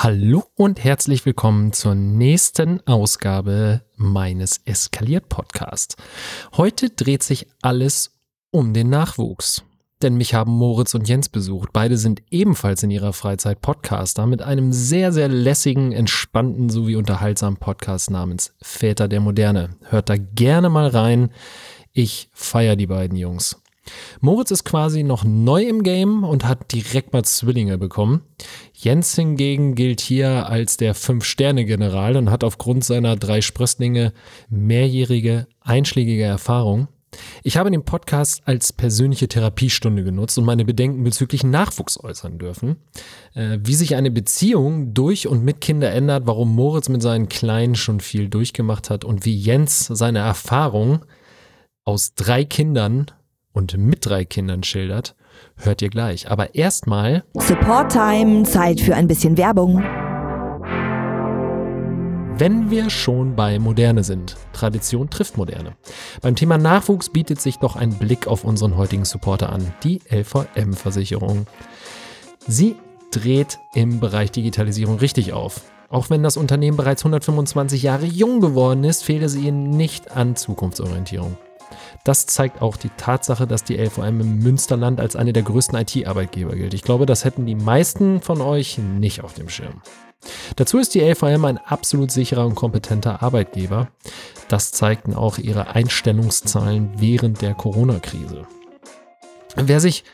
Hallo und herzlich willkommen zur nächsten Ausgabe meines Eskaliert Podcasts. Heute dreht sich alles um den Nachwuchs. Denn mich haben Moritz und Jens besucht. Beide sind ebenfalls in ihrer Freizeit Podcaster mit einem sehr, sehr lässigen, entspannten sowie unterhaltsamen Podcast namens Väter der Moderne. Hört da gerne mal rein. Ich feier die beiden Jungs. Moritz ist quasi noch neu im Game und hat direkt mal Zwillinge bekommen. Jens hingegen gilt hier als der Fünf-Sterne-General und hat aufgrund seiner drei Sprösslinge mehrjährige einschlägige Erfahrung. Ich habe den Podcast als persönliche Therapiestunde genutzt und meine Bedenken bezüglich Nachwuchs äußern dürfen. Äh, wie sich eine Beziehung durch und mit Kinder ändert, warum Moritz mit seinen Kleinen schon viel durchgemacht hat und wie Jens seine Erfahrung aus drei Kindern und mit drei Kindern schildert, hört ihr gleich. Aber erstmal Support Time, Zeit für ein bisschen Werbung. Wenn wir schon bei Moderne sind, Tradition trifft Moderne. Beim Thema Nachwuchs bietet sich doch ein Blick auf unseren heutigen Supporter an, die LVM-Versicherung. Sie dreht im Bereich Digitalisierung richtig auf. Auch wenn das Unternehmen bereits 125 Jahre jung geworden ist, fehlt es ihnen nicht an Zukunftsorientierung. Das zeigt auch die Tatsache, dass die LVM im Münsterland als eine der größten IT-Arbeitgeber gilt. Ich glaube, das hätten die meisten von euch nicht auf dem Schirm. Dazu ist die LVM ein absolut sicherer und kompetenter Arbeitgeber. Das zeigten auch ihre Einstellungszahlen während der Corona-Krise. Wer sich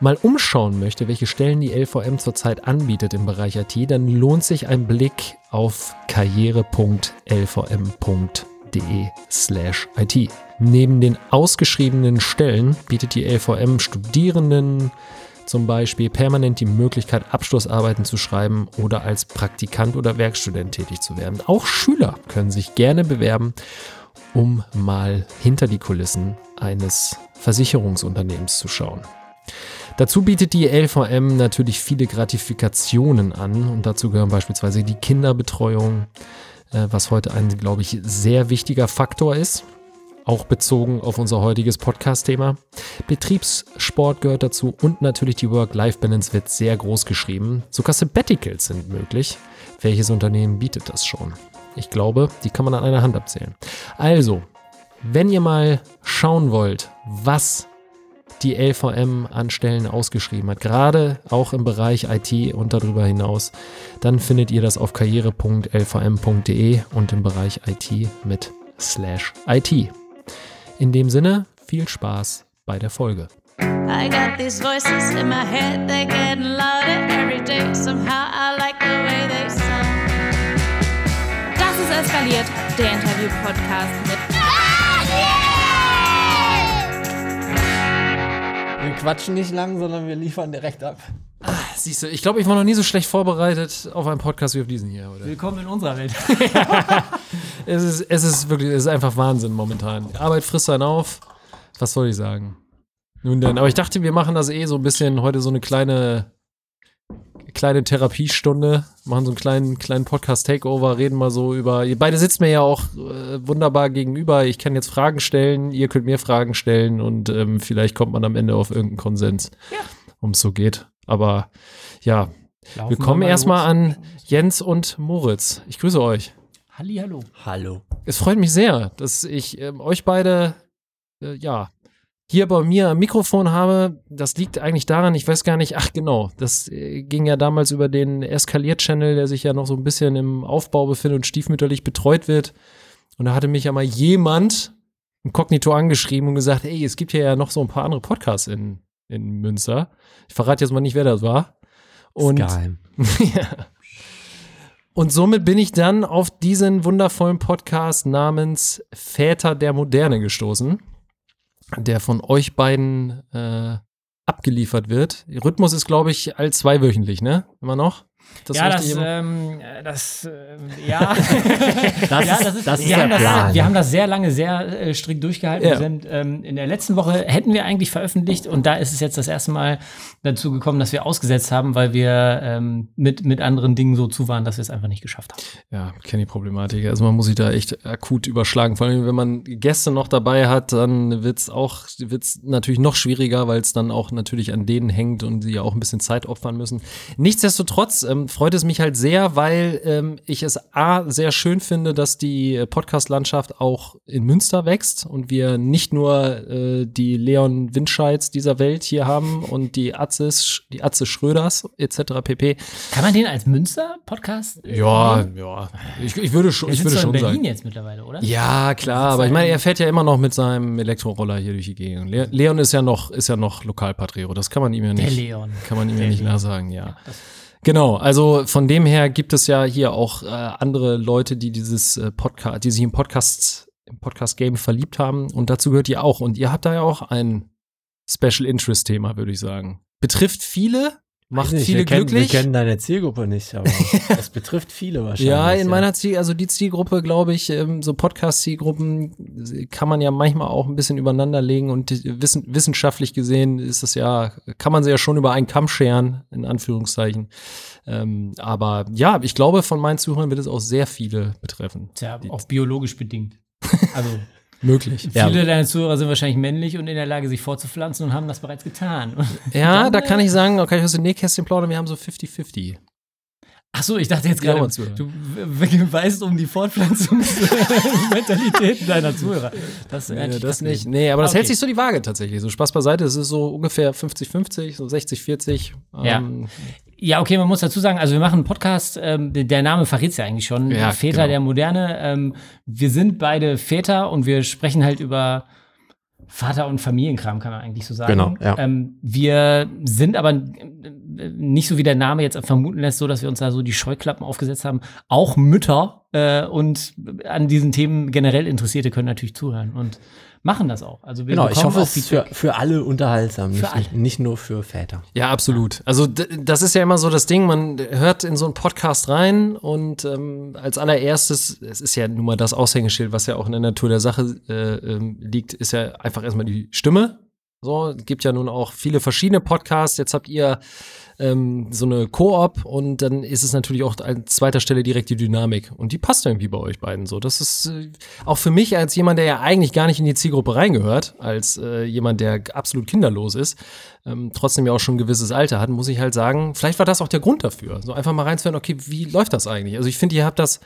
mal umschauen möchte, welche Stellen die LVM zurzeit anbietet im Bereich IT, dann lohnt sich ein Blick auf karriere.lvm.de slash IT. Neben den ausgeschriebenen Stellen bietet die LVM Studierenden zum Beispiel permanent die Möglichkeit, Abschlussarbeiten zu schreiben oder als Praktikant oder Werkstudent tätig zu werden. Auch Schüler können sich gerne bewerben, um mal hinter die Kulissen eines Versicherungsunternehmens zu schauen. Dazu bietet die LVM natürlich viele Gratifikationen an und dazu gehören beispielsweise die Kinderbetreuung, äh, was heute ein, glaube ich, sehr wichtiger Faktor ist auch bezogen auf unser heutiges Podcast-Thema. Betriebssport gehört dazu und natürlich die Work-Life-Balance wird sehr groß geschrieben. Sogar Sabbaticals sind möglich. Welches Unternehmen bietet das schon? Ich glaube, die kann man an einer Hand abzählen. Also, wenn ihr mal schauen wollt, was die LVM an Stellen ausgeschrieben hat, gerade auch im Bereich IT und darüber hinaus, dann findet ihr das auf karriere.lvm.de und im Bereich IT mit slash IT. In dem Sinne, viel Spaß bei der Folge. I got these voices in my head, they're getting louder every day. Somehow I like the way they sound. Das ist eskaliert, der Interview-Podcast mit. Wir quatschen nicht lang, sondern wir liefern direkt ab. Ach, siehst du, ich glaube, ich war noch nie so schlecht vorbereitet auf einen Podcast wie auf diesen hier, oder? Willkommen in unserer Welt. es, ist, es ist wirklich, es ist einfach Wahnsinn momentan. Die Arbeit frisst einen auf. Was soll ich sagen? Nun denn, aber ich dachte, wir machen das eh so ein bisschen heute so eine kleine, kleine Therapiestunde, machen so einen kleinen, kleinen Podcast-Takeover, reden mal so über, ihr beide sitzt mir ja auch äh, wunderbar gegenüber. Ich kann jetzt Fragen stellen, ihr könnt mir Fragen stellen und ähm, vielleicht kommt man am Ende auf irgendeinen Konsens, ja. um es so geht. Aber ja, Laufen wir kommen erstmal an Jens und Moritz. Ich grüße euch. Halli, hallo. Hallo. Es freut mich sehr, dass ich äh, euch beide, äh, ja, hier bei mir am Mikrofon habe. Das liegt eigentlich daran, ich weiß gar nicht, ach genau, das äh, ging ja damals über den Eskaliert-Channel, der sich ja noch so ein bisschen im Aufbau befindet und stiefmütterlich betreut wird. Und da hatte mich ja mal jemand inkognito angeschrieben und gesagt, ey, es gibt hier ja noch so ein paar andere Podcasts in, in Münster. Ich verrate jetzt mal nicht, wer das war. Und, ist geheim. ja. Und somit bin ich dann auf diesen wundervollen Podcast namens Väter der Moderne gestoßen, der von euch beiden äh, abgeliefert wird. Rhythmus ist, glaube ich, all zweiwöchentlich, ne? Immer noch? Das ja, das, ähm, das, äh, ja. das, ja, das ist, das ist wir, haben das, wir haben das sehr lange sehr äh, strikt durchgehalten. Ja. Sind, ähm, in der letzten Woche hätten wir eigentlich veröffentlicht und da ist es jetzt das erste Mal dazu gekommen, dass wir ausgesetzt haben, weil wir ähm, mit, mit anderen Dingen so zu waren, dass wir es einfach nicht geschafft haben. Ja, kenne die Problematik. Also man muss sich da echt akut überschlagen. Vor allem, wenn man Gäste noch dabei hat, dann wird's auch wird's natürlich noch schwieriger, weil es dann auch natürlich an denen hängt und sie ja auch ein bisschen Zeit opfern müssen. Nichtsdestotrotz ähm, freut es mich halt sehr, weil ähm, ich es A, sehr schön finde, dass die Podcast-Landschaft auch in Münster wächst und wir nicht nur äh, die Leon Windscheids dieser Welt hier haben und die Atzes, die Atze Schröders etc. pp. Kann man den als Münster-Podcast? Ja, ja. Ich, ich würde schon, Der ich würde schon in Berlin sagen. jetzt mittlerweile, oder? Ja, klar, aber ich meine, er fährt ja immer noch mit seinem Elektroroller hier durch die Gegend. Le Leon ist ja noch, ist ja noch Lokalpatriot. Das kann man ihm ja Der nicht. Leon. Kann man ihm ja Der nicht Leon. nachsagen, ja. Genau, also von dem her gibt es ja hier auch äh, andere Leute, die dieses äh, Podcast, die sich im Podcast, im Podcast-Game verliebt haben und dazu gehört ihr auch. Und ihr habt da ja auch ein Special Interest-Thema, würde ich sagen. Betrifft viele, macht nicht, viele wir kennen, glücklich. Wir kennen deine Zielgruppe nicht, aber es betrifft viele wahrscheinlich. Ja, in meiner Ziel, also die Zielgruppe, glaube ich, ähm, so Podcast-Zielgruppen kann man ja manchmal auch ein bisschen übereinander legen und wissen, wissenschaftlich gesehen ist es ja, kann man sie ja schon über einen Kamm scheren, in Anführungszeichen. Ähm, aber ja, ich glaube, von meinen Zuhörern wird es auch sehr viele betreffen. Ist ja auch biologisch bedingt. Also Möglich. Ja. viele deiner Zuhörer sind wahrscheinlich männlich und in der Lage, sich fortzupflanzen und haben das bereits getan. Ja, da kann ich sagen, da kann ich aus dem Nähkästchen plaudern, wir haben so 50-50. Ach so, ich dachte jetzt gerade, du weißt um die Fortpflanzungsmentalitäten deiner Zuhörer. Das, Nee, das grad nicht. Nee, aber das Okay. hält sich so die Waage tatsächlich. So Spaß beiseite, es ist so ungefähr 50-50, so 60-40. Ja. Ähm, Ja, okay, man muss dazu sagen, also wir machen einen Podcast, ähm, der Name verrät es ja eigentlich schon, Ja, Väter genau. der Moderne. Ähm, wir sind beide Väter und wir sprechen halt über Vater- und Familienkram, kann man eigentlich so sagen. Genau, ja. ähm, wir sind aber äh, nicht so wie der Name jetzt vermuten lässt, so dass wir uns da so die Scheuklappen aufgesetzt haben. Auch Mütter äh, und an diesen Themen generell Interessierte können natürlich zuhören und machen das auch. Also wir Genau, ich hoffe, auch es ist für, für alle unterhaltsam, Für nicht, alle. nicht nur für Väter. Ja, absolut. Also das ist ja immer so das Ding, man hört in so einen Podcast rein und ähm, als allererstes, es ist ja nun mal das Aushängeschild, was ja auch in der Natur der Sache äh, ähm, liegt, ist ja einfach erstmal die Stimme. So, es gibt ja nun auch viele verschiedene Podcasts. Jetzt habt ihr ähm, so eine Koop und dann ist es natürlich auch an zweiter Stelle direkt die Dynamik. Und die passt irgendwie bei euch beiden so. Das ist äh, auch für mich als jemand, der ja eigentlich gar nicht in die Zielgruppe reingehört, als äh, jemand, der absolut kinderlos ist, ähm, trotzdem ja auch schon ein gewisses Alter hat, muss ich halt sagen, vielleicht war das auch der Grund dafür. So einfach mal reinzuhören, okay, wie läuft das eigentlich? Also ich finde, ihr habt das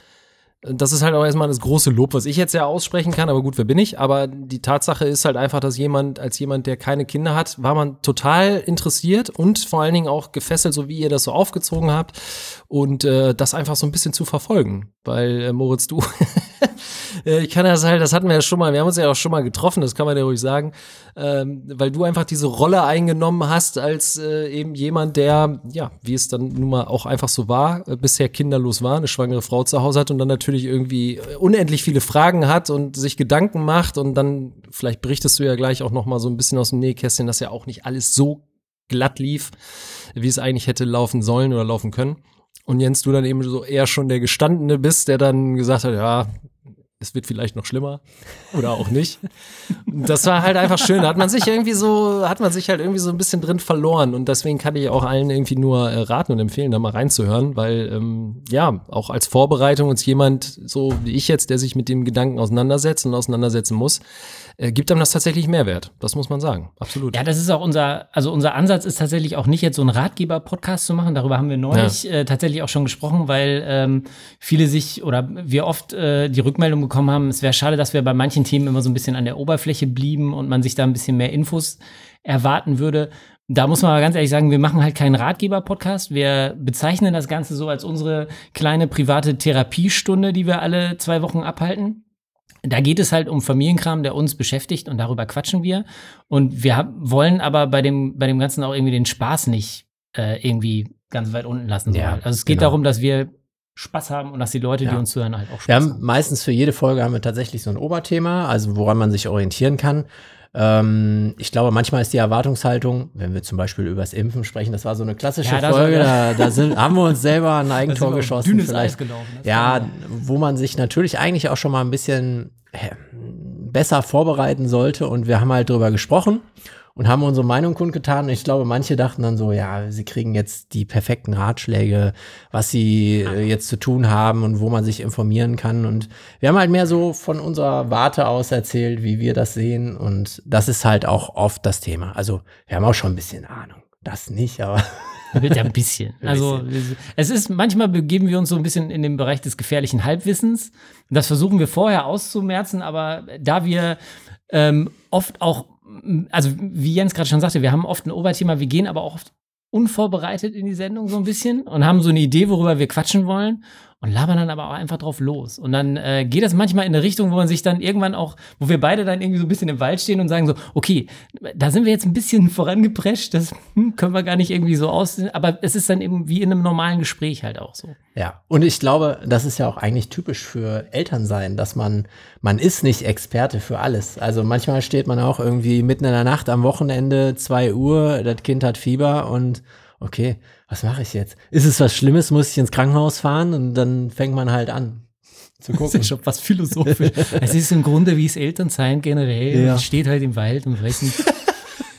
das ist halt auch erstmal das große Lob, was ich jetzt ja aussprechen kann, aber gut, wer bin ich? Aber die Tatsache ist halt einfach, dass jemand, als jemand, der keine Kinder hat, war man total interessiert und vor allen Dingen auch gefesselt, so wie ihr das so aufgezogen habt und äh, das einfach so ein bisschen zu verfolgen. Weil, äh, Moritz, du, ich kann das halt, das hatten wir ja schon mal, wir haben uns ja auch schon mal getroffen, das kann man ja ruhig sagen, ähm, weil du einfach diese Rolle eingenommen hast als äh, eben jemand, der, ja, wie es dann nun mal auch einfach so war, äh, bisher kinderlos war, eine schwangere Frau zu Hause hat und dann natürlich irgendwie äh, unendlich viele Fragen hat und sich Gedanken macht und dann, vielleicht berichtest du ja gleich auch noch mal so ein bisschen aus dem Nähkästchen, dass ja auch nicht alles so glatt lief, wie es eigentlich hätte laufen sollen oder laufen können. Und Jens, du dann eben so eher schon der Gestandene bist, der dann gesagt hat, ja, es wird vielleicht noch schlimmer oder auch nicht. Das war halt einfach schön. Da hat man sich irgendwie so, hat man sich halt irgendwie so ein bisschen drin verloren. Und deswegen kann ich auch allen irgendwie nur äh, raten und empfehlen, da mal reinzuhören, weil ähm, ja, auch als Vorbereitung uns jemand, so wie ich jetzt, der sich mit dem Gedanken auseinandersetzt und auseinandersetzen muss, äh, gibt einem das tatsächlich Mehrwert. Das muss man sagen. Absolut. Ja, das ist auch unser, also unser Ansatz ist tatsächlich auch nicht jetzt so einen Ratgeber-Podcast zu machen. Darüber haben wir neulich äh, tatsächlich auch schon gesprochen, weil ähm, viele sich oder wir oft äh, die Rückmeldung bekommen haben, es wäre schade, dass wir bei manchen Themen immer so ein bisschen an der Oberfläche blieben und man sich da ein bisschen mehr Infos erwarten würde. Da muss man aber ganz ehrlich sagen, wir machen halt keinen Ratgeber-Podcast. Wir bezeichnen das Ganze so als unsere kleine private Therapiestunde, die wir alle zwei Wochen abhalten. Da geht es halt um Familienkram, der uns beschäftigt und darüber quatschen wir. Und wir wollen aber bei dem, bei dem Ganzen auch irgendwie den Spaß nicht äh, irgendwie ganz weit unten lassen. Ja. Also es geht genau. darum, dass wir Spaß haben und dass die Leute, die Ja. uns zuhören, halt auch Spaß Wir haben haben. meistens für jede Folge haben wir tatsächlich so ein Oberthema, also woran man sich orientieren kann. Ähm, ich glaube, manchmal ist die Erwartungshaltung, wenn wir zum Beispiel über das Impfen sprechen, das war so eine klassische Ja, Folge, da, da sind, haben wir uns selber ein Eigentor geschossen. Dünnes vielleicht. Eis gelaufen. Ja, wo man sich natürlich eigentlich auch schon mal ein bisschen besser vorbereiten sollte. Und wir haben halt drüber gesprochen und haben unsere Meinung kundgetan. Und ich glaube, manche dachten dann so, ja, sie kriegen jetzt die perfekten Ratschläge, was sie äh, jetzt zu tun haben und wo man sich informieren kann. Und wir haben halt mehr so von unserer Warte aus erzählt, wie wir das sehen. Und das ist halt auch oft das Thema. Also wir haben auch schon ein bisschen Ahnung. Das nicht, aber Ja, ein bisschen. Also es ist, manchmal begeben wir uns so ein bisschen in den Bereich des gefährlichen Halbwissens. Das versuchen wir vorher auszumerzen, aber da wir ähm, oft auch, also wie Jens gerade schon sagte, wir haben oft ein Oberthema, wir gehen aber auch oft unvorbereitet in die Sendung so ein bisschen und haben so eine Idee, worüber wir quatschen wollen und labern dann aber auch einfach drauf los. Und dann äh, geht das manchmal in eine Richtung, wo man sich dann irgendwann auch, wo wir beide dann irgendwie so ein bisschen im Wald stehen und sagen so, okay, da sind wir jetzt ein bisschen vorangeprescht, das hm, können wir gar nicht irgendwie so aussehen, aber es ist dann eben wie in einem normalen Gespräch halt auch so. Ja, und ich glaube, das ist ja auch eigentlich typisch für Elternsein, dass man, man ist nicht Experte für alles. Also manchmal steht man auch irgendwie mitten in der Nacht am Wochenende, zwei Uhr, das Kind hat Fieber und okay, was mache ich jetzt? Ist es was Schlimmes? Muss ich ins Krankenhaus fahren? Und dann fängt man halt an zu gucken. Das ist schon was philosophisch. es ist im Grunde wie es Elternsein generell. Ja. Steht halt im Wald und weiß nicht.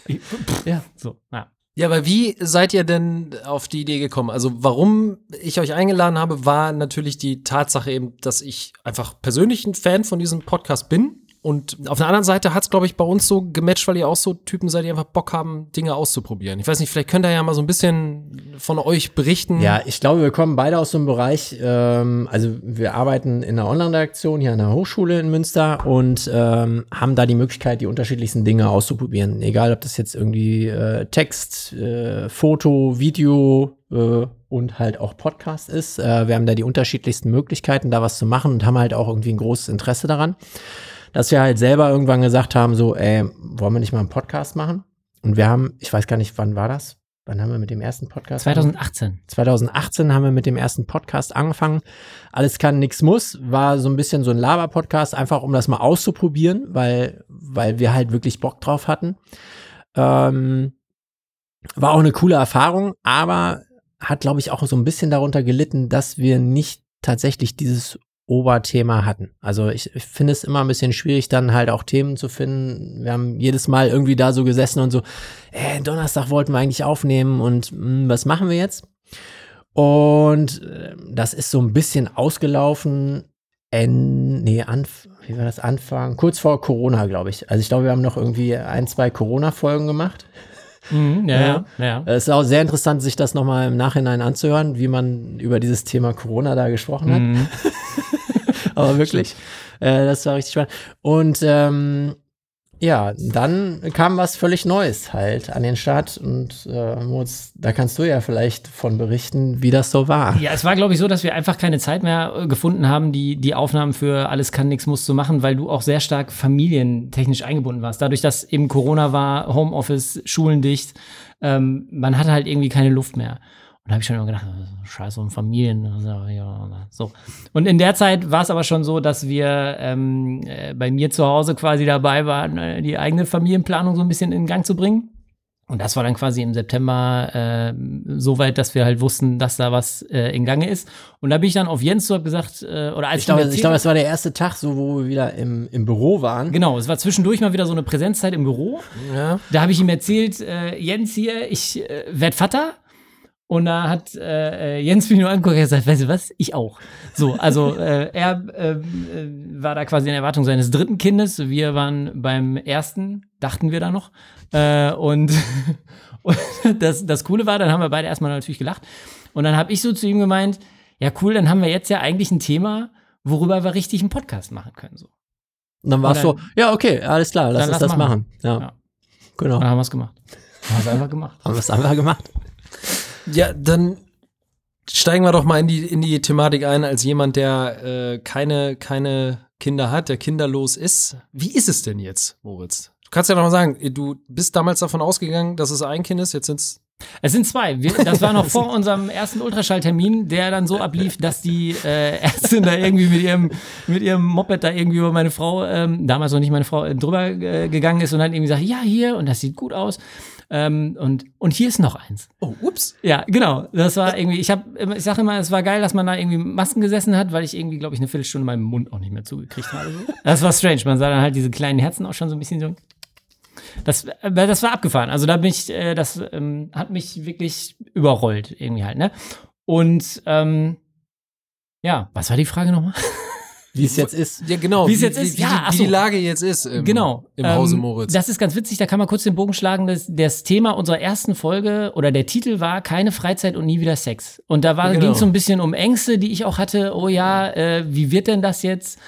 ja, so. Ja. Ja, aber wie seid ihr denn auf die Idee gekommen? Also, warum ich euch eingeladen habe, war natürlich die Tatsache eben, dass ich einfach persönlich ein Fan von diesem Podcast bin und auf der anderen Seite hat es, glaube ich, bei uns so gematcht, weil ihr auch so Typen seid, die einfach Bock haben, Dinge auszuprobieren. Ich weiß nicht, vielleicht könnt ihr ja mal so ein bisschen von euch berichten. Ja, ich glaube, wir kommen beide aus so einem Bereich, ähm, also wir arbeiten in einer Online-Redaktion hier an der Hochschule in Münster und ähm, haben da die Möglichkeit, die unterschiedlichsten Dinge auszuprobieren. Egal, ob das jetzt irgendwie äh, Text, äh, Foto, Video, äh, und halt auch Podcast ist. Äh, wir haben da die unterschiedlichsten Möglichkeiten, da was zu machen und haben halt auch irgendwie ein großes Interesse daran dass wir halt selber irgendwann gesagt haben, so, ey, wollen wir nicht mal einen Podcast machen? Und wir haben, ich weiß gar nicht, wann war das? Wann haben wir mit dem ersten Podcast? 2018. 2018 haben wir mit dem ersten Podcast angefangen. Alles kann, nix muss. War so ein bisschen so ein Laber-Podcast, einfach um das mal auszuprobieren, weil, weil wir halt wirklich Bock drauf hatten. Ähm, war auch eine coole Erfahrung, aber hat, glaube ich, auch so ein bisschen darunter gelitten, dass wir nicht tatsächlich dieses Oberthema hatten. Also ich, ich finde es immer ein bisschen schwierig, dann halt auch Themen zu finden. Wir haben jedes Mal irgendwie da so gesessen und so, äh, Donnerstag wollten wir eigentlich aufnehmen und mh, hm, was machen wir jetzt? Und äh, das ist so ein bisschen ausgelaufen. En, nee, anf wie war das Anfang? Kurz vor Corona, glaube ich. Also ich glaube, wir haben noch irgendwie ein, zwei Corona-Folgen gemacht. Mhm, ja, ja, ja. Es ist auch sehr interessant, sich das nochmal im Nachhinein anzuhören, wie man über dieses Thema Corona da gesprochen hat. Mhm. Aber wirklich, äh, das war richtig spannend. Und ähm, ja, dann kam was völlig Neues halt an den Start und äh, Moritz, da kannst du ja vielleicht von berichten, wie das so war. Ja, es war glaube ich so, dass wir einfach keine Zeit mehr äh, gefunden haben, die die Aufnahmen für alles kann nichts muss zu machen, weil du auch sehr stark familientechnisch eingebunden warst. Dadurch, dass eben Corona war, Homeoffice, Schulen dicht, ähm, man hatte halt irgendwie keine Luft mehr. Und da habe ich schon immer gedacht, scheiße, um Familien. So. Und in der Zeit war es aber schon so, dass wir ähm, äh, bei mir zu Hause quasi dabei waren, äh, die eigene Familienplanung so ein bisschen in Gang zu bringen. Und das war dann quasi im September äh, so weit, dass wir halt wussten, dass da was äh, in Gange ist. Und da bin ich dann auf Jens so hab gesagt, äh, oder als ich glaube, ich glaube, es war der erste Tag, so wo wir wieder im, im Büro waren. Genau, es war zwischendurch mal wieder so eine Präsenzzeit im Büro. Ja. Da habe ich ihm erzählt, äh, Jens hier, ich äh, werd Vater. Und da hat äh, äh, Jens mich nur angeguckt und gesagt, weißt du was, ich auch. So, also äh, er äh, war da quasi in Erwartung seines dritten Kindes. Wir waren beim ersten, dachten wir da noch. Äh, und, und das, das Coole war, dann haben wir beide erstmal natürlich gelacht. Und dann habe ich so zu ihm gemeint, ja cool, dann haben wir jetzt ja eigentlich ein Thema, worüber wir richtig einen Podcast machen können. So. Und dann war es so, ja okay, alles klar, lass uns das machen. machen. Ja. ja. Genau. Und dann haben wir es gemacht. Haben wir es einfach gemacht. Haben wir es einfach gemacht. Ja, dann steigen wir doch mal in die, in die Thematik ein, als jemand, der äh, keine, keine Kinder hat, der kinderlos ist. Wie ist es denn jetzt, Moritz? Du kannst ja noch mal sagen, du bist damals davon ausgegangen, dass es ein Kind ist, jetzt sind es es sind zwei. Wir, das war noch vor unserem ersten Ultraschalltermin, der dann so ablief, dass die äh, Ärztin da irgendwie mit ihrem, mit ihrem Moped da irgendwie über meine Frau, ähm, damals noch nicht meine Frau, äh, drüber äh, gegangen ist und dann irgendwie sagt, ja, hier, und das sieht gut aus. Ähm, und, und hier ist noch eins. Oh, ups. Ja, genau. Das war irgendwie, ich habe, ich sage immer, es war geil, dass man da irgendwie Masken gesessen hat, weil ich irgendwie, glaube ich, eine Viertelstunde meinen Mund auch nicht mehr zugekriegt habe. Das war strange. Man sah dann halt diese kleinen Herzen auch schon so ein bisschen so. Das, äh, das war abgefahren. Also da bin ich, äh, das ähm, hat mich wirklich überrollt, irgendwie halt, ne? Und ähm, ja, was war die Frage nochmal? Wie es jetzt ist. Ja, genau. Wie es jetzt ist, wie, ja, Wie, wie so. die Lage jetzt ist im, Genau. im Hause Ähm, Moritz. Das ist ganz witzig, da kann man kurz den Bogen schlagen. Das, das Thema unserer ersten Folge oder der Titel war Keine Freizeit und nie wieder Sex. Und da war genau. ging es so ein bisschen um Ängste, die ich auch hatte. Oh ja, äh, wie wird denn das jetzt?